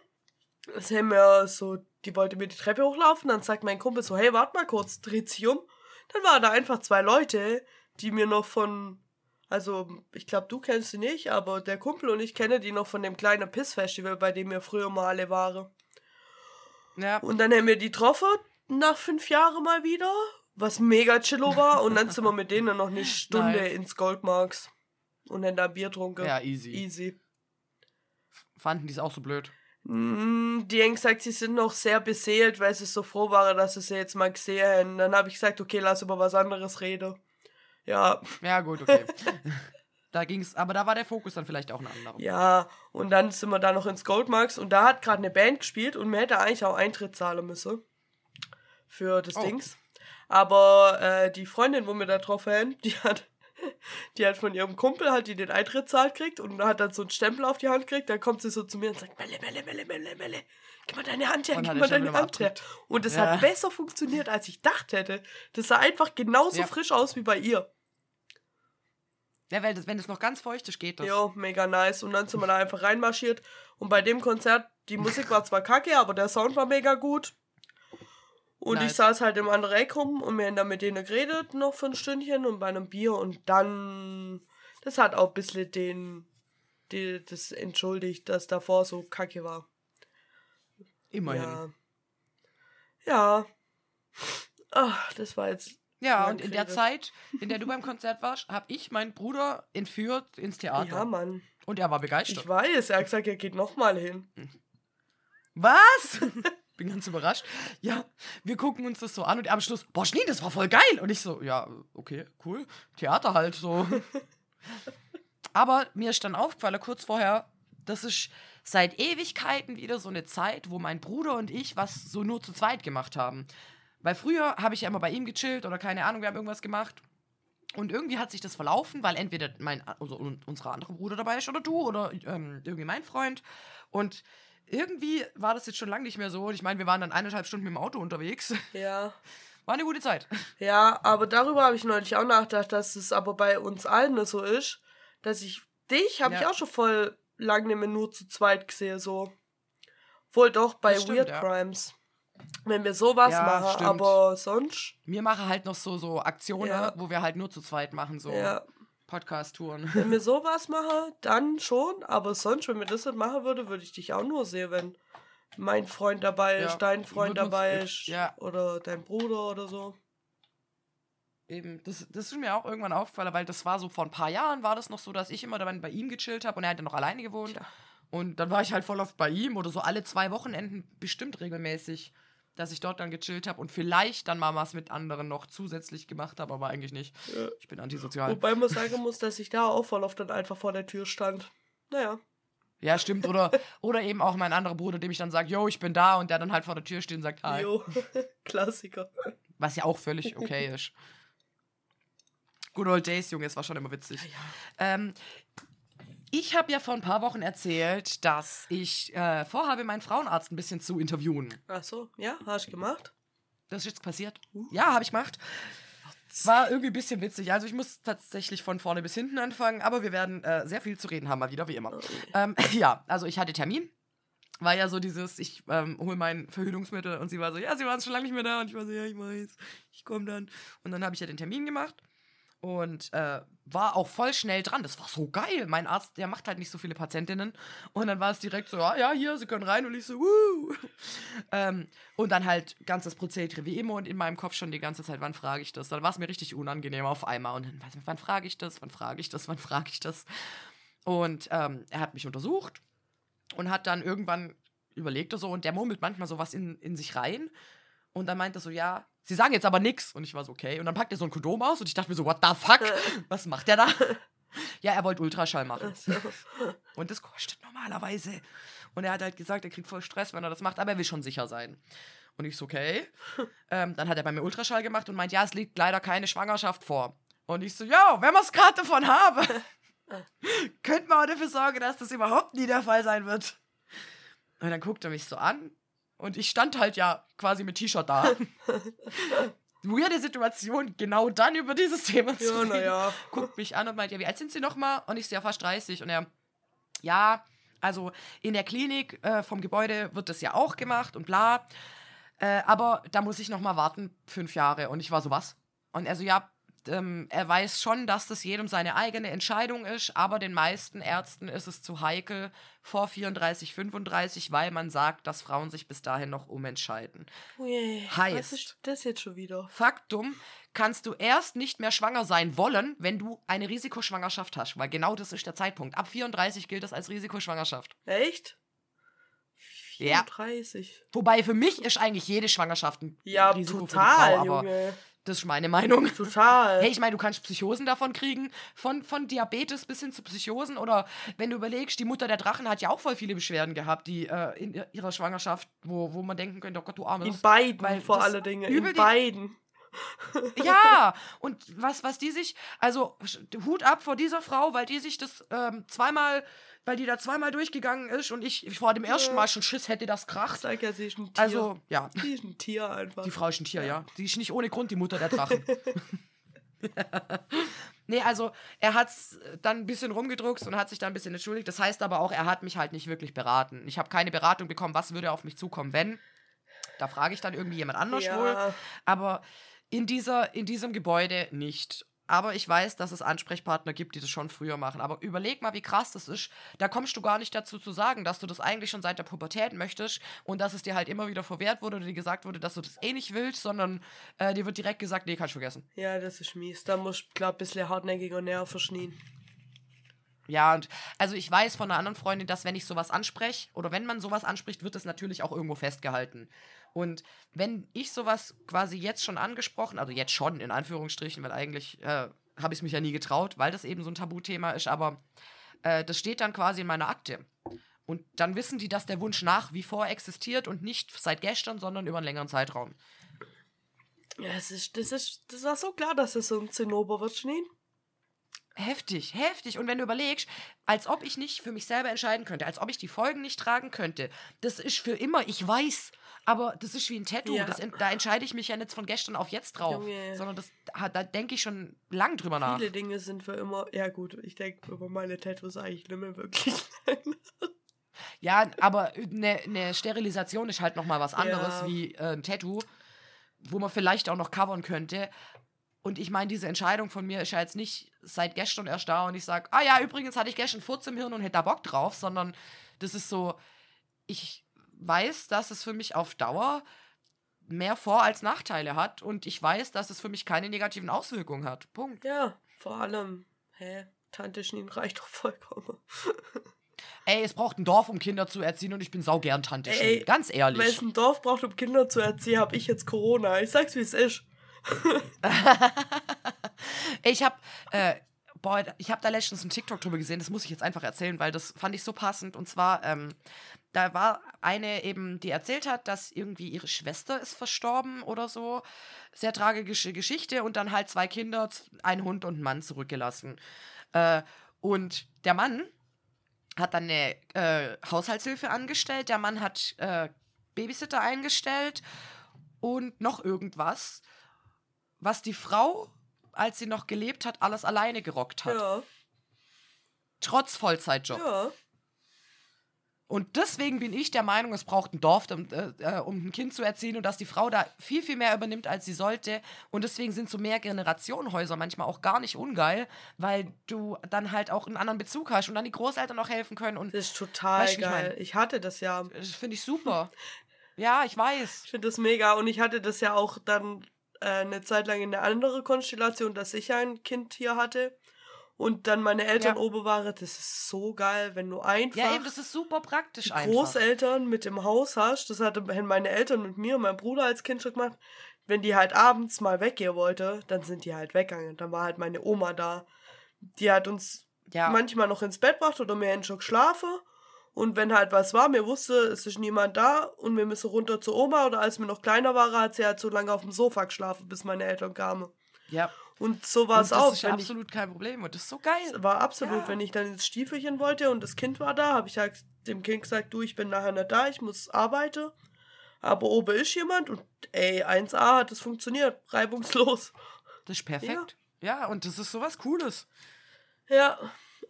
haben wir so, die wollte mir die Treppe hochlaufen, dann sagt mein Kumpel so, hey, warte mal kurz, dreht sich um. Dann waren da einfach zwei Leute, die mir noch von, also ich glaube, du kennst sie nicht, aber der Kumpel und ich kenne die noch von dem kleinen Piss-Festival, bei dem wir früher mal alle waren. Ja. Und dann haben wir die getroffen, nach fünf Jahren mal wieder, was mega chillo war. Und dann sind wir mit denen noch eine Stunde Nice. ins Goldmarks und haben da Bier getrunken. Ja, easy. Easy. Fanden die es auch so blöd. Mm, Die haben gesagt, sie sind noch sehr beseelt, weil sie so froh waren, dass sie sie jetzt mal gesehen haben. Dann habe ich gesagt, okay, lass über was anderes reden. Ja, Ja, gut, okay. da ging's, aber da war der Fokus dann vielleicht auch ein anderer. ja. Und dann sind wir da noch ins Goldmarks und da hat gerade eine Band gespielt und man hätte eigentlich auch Eintritt zahlen müssen. Für das Oh. Dings. Aber äh, die Freundin, wo wir da drauf haben, die hat, die hat von ihrem Kumpel halt die den Eintritt zahlt kriegt und hat dann so einen Stempel auf die Hand gekriegt. Dann kommt sie so zu mir und sagt, Melle, Melle, Melle, Melle, Melle. Gib mal deine Hand her, gib mal deine Hand her. Und es Ja. hat besser funktioniert, als ich dachte hätte. Das sah einfach genauso Ja. frisch aus wie bei ihr. Ja, weil das, wenn es noch ganz feucht ist, geht das. Jo, mega nice. Und dann sind wir da einfach reinmarschiert. Und bei dem Konzert, die Musik war zwar kacke, aber der Sound war mega gut. Und ich Nice. saß halt im anderen Eck rum und wir haben dann mit denen geredet, noch für ein Stündchen und bei einem Bier. Und dann, das hat auch ein bisschen den, die, das entschuldigt, dass davor so kacke war. Immerhin. Ja. Ja. Ach, das war jetzt. Ja, und in der. Zeit, in der du beim Konzert warst, habe ich meinen Bruder entführt ins Theater. Ja, Mann. und er war begeistert. Ich weiß, er hat gesagt, er geht nochmal hin. Was? Bin ganz überrascht. Ja, wir gucken uns das so an und am Schluss, boah, Schnee, das war voll geil. Und ich so, ja, okay, cool. Theater halt so. Aber mir ist dann aufgefallen, kurz vorher, das ist seit Ewigkeiten wieder so eine Zeit, wo mein Bruder und ich was so nur zu zweit gemacht haben. Weil früher habe ich ja immer bei ihm gechillt oder keine Ahnung, wir haben irgendwas gemacht. Und irgendwie hat sich das verlaufen, weil entweder mein, also un- unser anderer Bruder dabei ist oder du oder ähm, irgendwie mein Freund. Und irgendwie war das jetzt schon lange nicht mehr so. Und ich meine, wir waren dann eineinhalb Stunden mit dem Auto unterwegs. Ja. War eine gute Zeit. Ja, aber darüber habe ich neulich auch nachgedacht, dass es aber bei uns allen so ist, dass ich dich habe ich Ja. auch schon voll lange nicht mehr nur zu zweit gesehen, so. Wohl doch bei stimmt, Weird ja. Crimes. Wenn wir sowas Ja, machen, stimmt. aber sonst. Wir machen halt noch so, so Aktionen, wo wir halt nur zu zweit machen, so Ja. Podcast-Touren. Wenn wir sowas machen, dann schon, aber sonst, wenn wir das nicht machen würde, würde ich dich auch nur sehen, wenn mein Freund dabei Ja, ist, dein Freund dabei ist ja. oder dein Bruder oder so. Eben, das, das ist mir auch irgendwann aufgefallen, weil das war so vor ein paar Jahren, war das noch so, dass ich immer dann bei ihm gechillt habe und er hat ja noch alleine gewohnt. Tja. Und dann war ich halt voll oft bei ihm oder so alle zwei Wochenenden bestimmt regelmäßig, dass ich dort dann gechillt habe und vielleicht dann mal was mit anderen noch zusätzlich gemacht habe, aber eigentlich nicht. Ja. Ich bin antisozial. Wobei man sagen muss, dass ich da auch voll oft dann einfach vor der Tür stand. Naja. Ja, stimmt. Oder, oder eben auch mein anderer Bruder, dem ich dann sage, yo, ich bin da und der dann halt vor der Tür steht und sagt, hi. Jo. Klassiker. Was ja auch völlig okay ist. Good old days, Junge, es war schon immer witzig. Ähm, ich habe ja vor ein paar Wochen erzählt, dass ich äh, vorhabe, meinen Frauenarzt ein bisschen zu interviewen. Ach so, ja, hast du gemacht? Das ist jetzt passiert? Ja, habe ich gemacht. War irgendwie ein bisschen witzig. Also ich muss tatsächlich von vorne bis hinten anfangen, aber wir werden äh, sehr viel zu reden haben, mal wieder, wie immer. Ähm, ja, also ich hatte Termin. War ja so dieses, ich ähm, hole mein Verhütungsmittel und sie war so, ja, sie waren schon lange nicht mehr da. Und ich war so, ja, ich weiß, ich komme dann. Und dann habe ich ja den Termin gemacht und äh, war auch voll schnell dran. Das war so geil. Mein Arzt, der macht halt nicht so viele Patientinnen. Und dann war es direkt so, ja, ja, hier, Sie können rein. Und ich so, wuh. ähm, und dann halt ganzes Prozedere wie immer und in meinem Kopf schon die ganze Zeit, wann frage ich das? Dann war es mir richtig unangenehm auf einmal. Und dann, weiß ich, wann frage ich das? Wann frage ich das? Wann frage ich das? Und ähm, er hat mich untersucht und hat dann irgendwann überlegt er so und der murmelt manchmal so was in, in sich rein. Und dann meint er so, ja, sie sagen jetzt aber nix. Und ich war so, okay. Und dann packt er so ein Kondom aus und ich dachte mir so, what the fuck? Was macht der da? ja, er wollte Ultraschall machen. Und das kostet normalerweise. Und er hat halt gesagt, er kriegt voll Stress, wenn er das macht, aber er will schon sicher sein. Und ich so, okay. ähm, dann hat er bei mir Ultraschall gemacht und meint, ja, es liegt leider keine Schwangerschaft vor. Und ich so, ja, wenn man es gerade davon habe, könnte man auch dafür sorgen, dass das überhaupt nie der Fall sein wird. Und dann guckt er mich so an und ich stand halt ja quasi mit T-Shirt da. Weirde Situation, genau dann über dieses Thema zu Ja, reden naja. guckt mich an und meint, ja, wie alt sind Sie noch mal? Und ich sehe ja fast 30. Und er, ja, also in der Klinik äh, vom Gebäude wird das ja auch gemacht und bla. Äh, aber da muss ich noch mal warten, fünf Jahre. Und ich war so, was? Und er so, ja, ähm, er weiß schon, dass das jedem seine eigene Entscheidung ist, aber den meisten Ärzten ist es zu heikel vor 34, 35, weil man sagt, dass Frauen sich bis dahin noch umentscheiden. Ui, Heißt. Was ist das jetzt schon wieder? Faktum, kannst du erst nicht mehr schwanger sein wollen, wenn du eine Risikoschwangerschaft hast, weil genau das ist der Zeitpunkt. Ab 34 gilt das als Risikoschwangerschaft. Echt? Ja. 34. Wobei für mich ist eigentlich jede Schwangerschaft ein Ja, Risiko für die total, Frau, aber Junge. Das ist meine Meinung. Total. Hey, ich meine, du kannst Psychosen davon kriegen, von, von Diabetes bis hin zu Psychosen. Oder wenn du überlegst, die Mutter der Drachen hat ja auch voll viele Beschwerden gehabt, die äh, in ihr- ihrer Schwangerschaft, wo, wo man denken könnte, oh Gott, du Armes. in beiden, vor allen Dingen. In beiden. Ja, und was, was die sich, also Hut ab vor dieser Frau, weil die sich das ähm, zweimal, weil die da zweimal durchgegangen ist und ich vor dem ersten Ja. Mal schon Schiss hätte das Ich kracht. sag ja, sie ist ein Tier. Also, ja, sie ist ein Tier einfach. die Frau ist ein Tier, ja. Die ist nicht ohne Grund die Mutter der Drachen. nee, also er hat's dann ein bisschen rumgedruckst und hat sich dann ein bisschen entschuldigt. Das heißt aber auch, er hat mich halt nicht wirklich beraten. Ich habe keine Beratung bekommen, was würde auf mich zukommen, wenn. Da frage ich dann irgendwie jemand anders wohl. ja, Aber in, dieser, in diesem Gebäude nicht. Aber ich weiß, dass es Ansprechpartner gibt, die das schon früher machen. Aber überleg mal, wie krass das ist. Da kommst du gar nicht dazu zu sagen, dass du das eigentlich schon seit der Pubertät möchtest und dass es dir halt immer wieder verwehrt wurde oder dir gesagt wurde, dass du das eh nicht willst, sondern äh, dir wird direkt gesagt, nee, kannst du vergessen. ja, das ist mies. Da musst du, glaub, ein bisschen hartnäckiger Nerven schnien. Ja, und also ich weiß von einer anderen Freundin, dass wenn ich sowas anspreche oder wenn man sowas anspricht, wird es natürlich auch irgendwo festgehalten. Und wenn ich sowas quasi jetzt schon angesprochen, also jetzt schon in Anführungsstrichen, weil eigentlich äh, habe ich es mich ja nie getraut, weil das eben so ein Tabuthema ist, aber äh, das steht dann quasi in meiner Akte. Und dann wissen die, dass der Wunsch nach wie vor existiert und nicht seit gestern, sondern über einen längeren Zeitraum. Ja, es ist, das ist, das war so klar, dass es so ein Zinnober wird schnien. Heftig, heftig. Und wenn du überlegst, als ob ich nicht für mich selber entscheiden könnte, als ob ich die Folgen nicht tragen könnte, das ist für immer, ich weiß, aber das ist wie ein Tattoo. Ja. Das, da entscheide ich mich ja nicht von gestern auf jetzt drauf, Junge. sondern das, da, da denke ich schon lang drüber nach. Viele Dinge sind für immer. Ja, gut, ich denke über meine Tattoos eigentlich nicht mehr wirklich. Ja, aber eine ne Sterilisation ist halt nochmal was anderes Ja. wie äh, ein Tattoo, wo man vielleicht auch noch covern könnte. Und ich meine, diese Entscheidung von mir ist ja jetzt nicht seit gestern erst da und ich sage, ah ja, übrigens hatte ich gestern Furz im Hirn und hätte da Bock drauf, sondern das ist so, ich weiß, dass es für mich auf Dauer mehr Vor- als Nachteile hat und ich weiß, dass es für mich keine negativen Auswirkungen hat. Punkt. Ja, vor allem, hä, Tante Schneen reicht doch vollkommen. Ey, es braucht ein Dorf, um Kinder zu erziehen und ich bin saugern Tante Ey, Schnee. Ganz ehrlich. Wenn es ein Dorf braucht, um Kinder zu erziehen, habe ich jetzt Corona. Ich sag's, wie es ist. ich habe äh, boah, ich habe da letztens einen TikTok drüber gesehen, das muss ich jetzt einfach erzählen, weil das fand ich so passend. Und zwar, ähm, da war eine eben, die erzählt hat, dass irgendwie ihre Schwester ist verstorben oder so. Sehr tragische Geschichte und dann halt zwei Kinder, ein Hund und ein Mann zurückgelassen. Äh, und der Mann hat dann eine äh, Haushaltshilfe angestellt, der Mann hat äh, Babysitter eingestellt und noch irgendwas, was die Frau als sie noch gelebt hat, alles alleine gerockt hat. Ja. Trotz Vollzeitjob. Ja. Und deswegen bin ich der Meinung, es braucht ein Dorf, um, äh, um ein Kind zu erziehen und dass die Frau da viel, viel mehr übernimmt, als sie sollte. Und deswegen sind so mehr Generationenhäuser manchmal auch gar nicht ungeil, weil du dann halt auch einen anderen Bezug hast und dann die Großeltern noch helfen können. Und das ist total weißt, geil. Ich, ich, hatte das ja. Das finde ich super. ja, ich weiß. Ich finde das mega. Und ich hatte das ja auch dann äh, eine Zeit lang in eine andere Konstellation, dass ich ein Kind hier hatte und dann meine Eltern ja. oben waren. Das ist so geil, wenn du einfach. Ja, eben, das ist super praktisch die einfach. Großeltern mit im Haus hast. Das hatten meine Eltern und mir und mein Bruder als Kind schon gemacht. Wenn die halt abends mal weggehen wollte, dann sind die halt weggegangen. Dann war halt meine Oma da. Die hat uns ja. manchmal noch ins Bett gebracht oder wir hätten schon geschlafen. Und wenn halt was war, mir wusste, es ist niemand da und wir müssen runter zur Oma oder als wir noch kleiner waren, hat sie halt so lange auf dem Sofa geschlafen, bis meine Eltern kamen. Ja. Und so war es auch. Das ist absolut ich, kein Problem und das ist so geil. War absolut, ja. wenn ich dann ins Stiefelchen wollte und das Kind war da, habe ich halt dem Kind gesagt, du, ich bin nachher nicht da, ich muss arbeiten. Aber oben ist jemand und ey, 1A hat es funktioniert, reibungslos. Das ist perfekt. Ja. ja, und das ist sowas Cooles. Ja,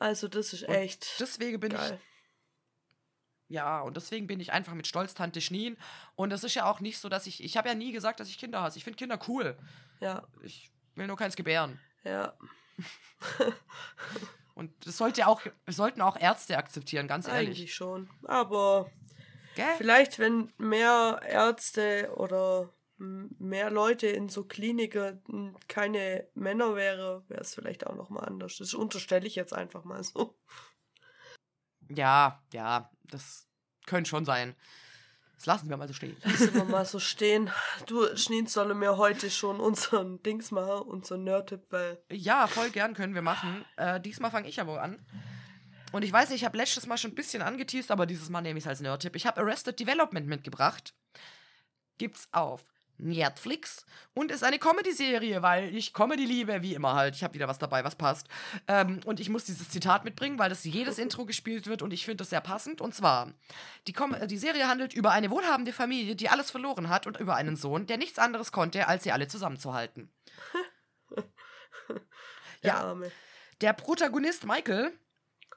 also das ist echt. Und deswegen bin geil. ich ja, und deswegen bin ich einfach mit Stolz Tante Schnien. Und es ist ja auch nicht so, dass ich. Ich habe ja nie gesagt, dass ich Kinder hasse. Ich finde Kinder cool. Ja. Ich will nur keins gebären. Ja. und das sollte auch, sollten auch Ärzte akzeptieren, ganz ehrlich. Eigentlich schon. Aber Gell? vielleicht, wenn mehr Ärzte oder mehr Leute in so Kliniken keine Männer wäre, wäre es vielleicht auch nochmal anders. Das unterstelle ich jetzt einfach mal so. Ja, ja, das könnte schon sein. Das lassen wir mal so stehen. Lassen wir mal so stehen. Du, Schneen solle mir heute schon unseren Dings machen, unseren Nerd-Tipp, weil. Ja, voll gern können wir machen. Äh, diesmal fange ich aber an. Und ich weiß nicht, ich habe letztes Mal schon ein bisschen angeteased, aber dieses Mal nehme ich es als Nerd-Tipp. Ich habe Arrested Development mitgebracht. Gibt's auf Netflix und ist eine Comedy-Serie, weil ich Comedy liebe, wie immer halt. Ich habe wieder was dabei, was passt. Ähm, und ich muss dieses Zitat mitbringen, weil das jedes Intro gespielt wird und ich finde das sehr passend. Und zwar, die, Com die Serie handelt über eine wohlhabende Familie, die alles verloren hat und über einen Sohn, der nichts anderes konnte, als sie alle zusammenzuhalten. ja. Der Protagonist Michael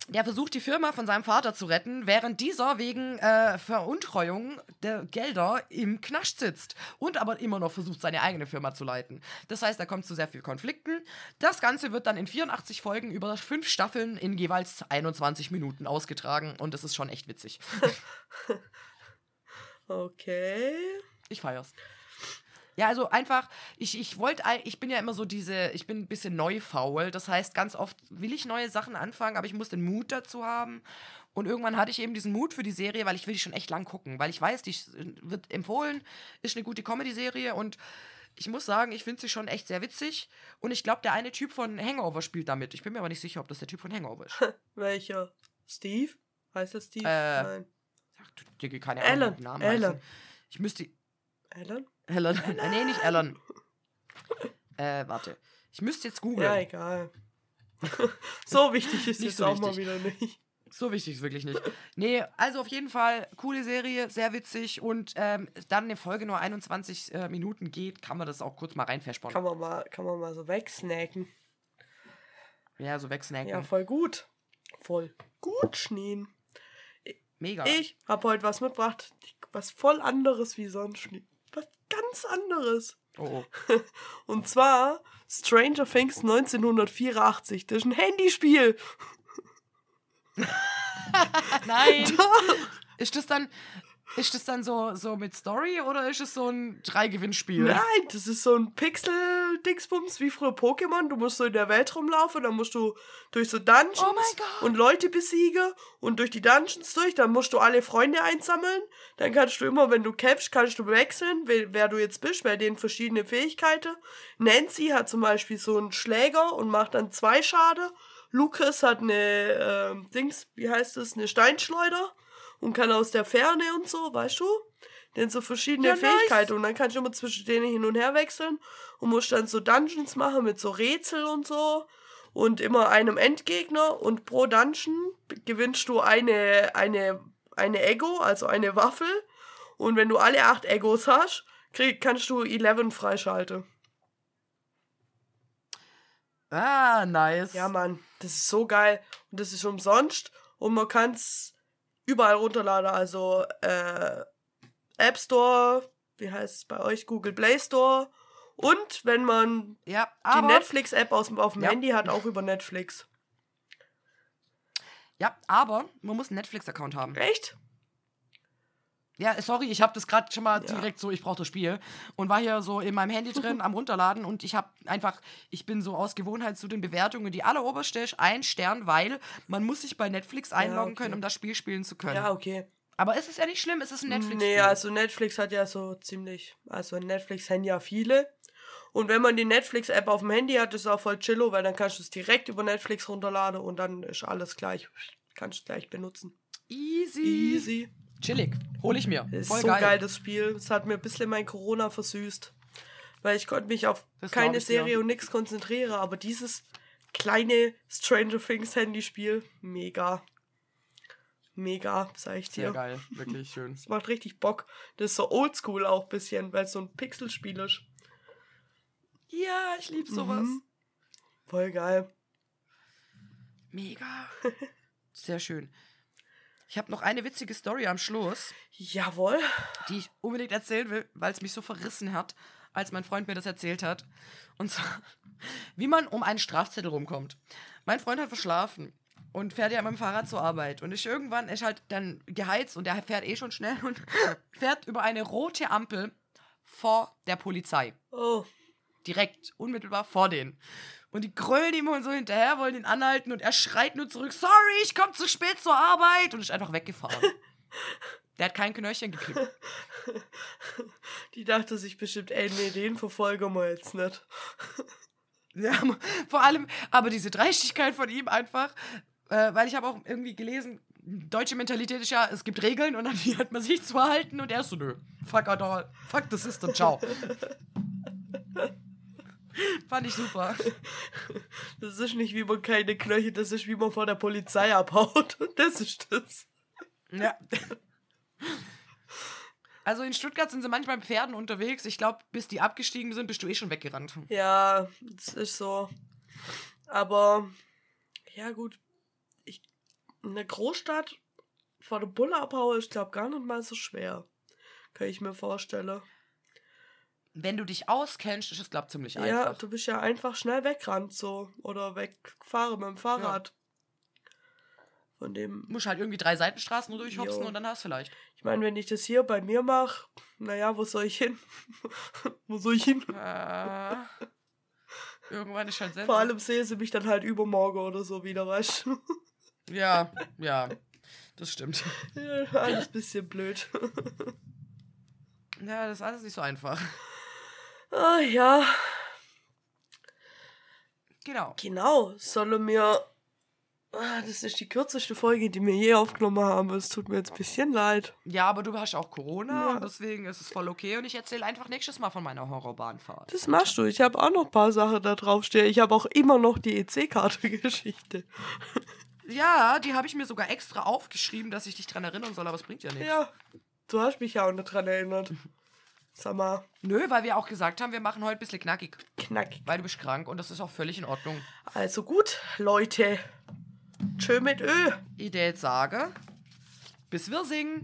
der versucht, die Firma von seinem Vater zu retten, während dieser wegen äh, Veruntreuung der Gelder im Knast sitzt und aber immer noch versucht, seine eigene Firma zu leiten. Das heißt, da kommt zu sehr viel Konflikten. Das Ganze wird dann in 84 Folgen über fünf Staffeln in jeweils 21 Minuten ausgetragen und das ist schon echt witzig. okay. Ich feier's. Ja, also einfach, ich, ich wollte, ich bin ja immer so diese, ich bin ein bisschen neu faul. Das heißt, ganz oft will ich neue Sachen anfangen, aber ich muss den Mut dazu haben. Und irgendwann hatte ich eben diesen Mut für die Serie, weil ich will die schon echt lang gucken. Weil ich weiß, die wird empfohlen, ist eine gute Comedy-Serie und ich muss sagen, ich finde sie schon echt sehr witzig. Und ich glaube, der eine Typ von Hangover spielt damit. Ich bin mir aber nicht sicher, ob das der Typ von Hangover ist. Welcher? Steve? Heißt das Steve? Äh, Nein. Ach, du, keine Ahnung, Alan. Namen Alan. Heißen. Ich müsste. Alan? Alan. Alan. nee, nicht Alan. äh, warte. Ich müsste jetzt googeln. Ja, egal. so wichtig ist nicht jetzt so auch mal wieder nicht. So wichtig ist wirklich nicht. Nee, also auf jeden Fall coole Serie, sehr witzig und ähm, dann eine Folge nur 21 äh, Minuten geht, kann man das auch kurz mal rein verspannen. Kann man mal, kann man mal so wegsnacken. Ja, so wegsnacken. Ja, voll gut. Voll gut, Schneen. Mega. Ich habe heute was mitgebracht, was voll anderes wie sonst Schnee was ganz anderes. Oh, oh. Und zwar Stranger Things 1984. Das ist ein Handyspiel. Nein. Doch. Ist das dann. Ist das dann so, so mit Story oder ist es so ein Drei-Gewinnspiel? Nein, das ist so ein Pixel-Dingsbums wie früher Pokémon. Du musst so in der Welt rumlaufen, dann musst du durch so Dungeons Oh und Leute besiegen und durch die Dungeons durch. Dann musst du alle Freunde einsammeln. Dann kannst du immer, wenn du kämpfst, kannst du wechseln, wer, wer du jetzt bist, bei denen verschiedene Fähigkeiten. Nancy hat zum Beispiel so einen Schläger und macht dann zwei Schade. Lucas hat eine, ähm, Dings, wie heißt das, eine Steinschleuder und kann aus der Ferne und so, weißt du? Denn so verschiedene Ja, nice. Fähigkeiten und dann kannst du immer zwischen denen hin und her wechseln und musst dann so Dungeons machen mit so Rätsel und so und immer einem Endgegner und pro Dungeon gewinnst du eine, eine, eine Ego, also eine Waffel und wenn du alle acht Egos hast, krieg, kannst du 11 freischalten. Ah, nice. Ja, Mann, das ist so geil und das ist umsonst und man kann es überall runterladen, also äh, App Store, wie heißt es bei euch, Google Play Store und wenn man ja die Netflix-App auf dem Ja. Handy hat, auch über Netflix. ja, aber man muss einen Netflix-Account haben. Echt? Ja, sorry, ich habe das gerade schon mal Ja. direkt so, ich brauche das Spiel und war hier so in meinem Handy drin am runterladen und ich habe einfach, ich bin so aus Gewohnheit zu den Bewertungen, die alleroberste ist ein Stern, weil man muss sich bei Netflix einloggen okay. können, um das Spiel spielen zu können. Ja, okay. Aber es ist ja nicht schlimm, es ist ein Netflix. Nee, also Netflix hat ja so ziemlich, also Netflix haben ja viele. Und wenn man die Netflix-App auf dem Handy hat, ist es auch voll chillo, weil dann kannst du es direkt über Netflix runterladen und dann ist alles gleich. Kannst du gleich benutzen. Easy. Easy. Chillig. Hol ich mir. Ist Voll so geil. geil. das Spiel. Es hat mir ein bisschen mein Corona versüßt. Weil ich konnte mich auf Das keine ich. Serie und nichts konzentrieren, aber dieses kleine Stranger Things Handyspiel, mega. Mega, sag ich Sehr dir. geil. Wirklich schön. Das macht richtig Bock. Das ist so oldschool auch ein bisschen, weil es so ein Pixelspiel ist. Ja, ich liebe sowas. Mhm. Voll geil. Mega. Sehr schön. Ich habe noch eine witzige Story am Schluss, Jawohl. die ich unbedingt erzählen will, weil es mich so verrissen hat, als mein Freund mir das erzählt hat. Und zwar, wie man um einen Strafzettel rumkommt. Mein Freund hat verschlafen und fährt ja mit dem Fahrrad zur Arbeit. Und ist irgendwann ist halt dann geheizt und er fährt eh schon schnell und fährt über eine rote Ampel vor der Polizei. Oh. direkt, unmittelbar vor denen. Und die grölen ihm und so hinterher, wollen ihn anhalten und er schreit nur zurück, sorry, ich komme zu spät zur Arbeit und ist einfach weggefahren. Der hat kein Knöllchen gekriegt. Die dachte sich bestimmt, ey, nee, den verfolgen wir jetzt nicht. Ja, vor allem, aber diese Dreistigkeit von ihm einfach, äh, weil ich habe auch irgendwie gelesen, deutsche Mentalität ist ja, es gibt Regeln und an die hat man sich zu halten und er ist so, nö, fuck out all, fuck the system, ciao. Fand ich super. Das ist nicht, wie man keine Knöchel, das ist, wie man vor der Polizei abhaut. Das ist das. Ja. Also in Stuttgart sind sie manchmal mit Pferden unterwegs. Ich glaube, bis die abgestiegen sind, bist du eh schon weggerannt. Ja, das ist so. Aber, ja, gut. Ich, in der Großstadt vor der Bulle abhauen ist, glaube gar nicht mal so schwer. Kann ich mir vorstellen. Wenn du dich auskennst, ist es, glaube ich, ziemlich Ja, einfach. du bist ja einfach schnell weggerannt so. Oder weggefahren mit dem Fahrrad. Von dem. Du musst halt irgendwie drei Seitenstraßen durchhopsen Jo. und dann hast du vielleicht. Ich meine, wenn ich das hier bei mir mache, naja, wo soll ich hin? wo soll ich hin? Äh, irgendwann ist halt Sense. Vor allem sehe sie mich dann halt übermorgen oder so wieder, weißt du? Ja, ja. Das stimmt. Ja, Alles bisschen blöd. Ja, das ist alles nicht so einfach. Ah ja, Genau. genau. Solle mir. Ah, das ist die kürzeste Folge, die wir je aufgenommen haben. Es tut mir jetzt ein bisschen leid. Ja, aber du hast auch Corona Ja. und deswegen ist es voll okay und ich erzähle einfach nächstes Mal von meiner Horrorbahnfahrt. Das machst du. Ich habe auch noch ein paar Sachen da draufstehen. Ich habe auch immer noch die EC-Karte-Geschichte. Ja, die habe ich mir sogar extra aufgeschrieben, dass ich dich dran erinnern soll, aber es bringt ja nichts. Ja, du hast mich ja auch nicht dran erinnert. Sag mal, Nö, weil wir auch gesagt haben, wir machen heute ein bisschen knackig, knackig. weil du bist krank und das ist auch völlig in Ordnung. Also gut, Leute. Tschö mit Ö. Idee jetzt sage, bis wir singen.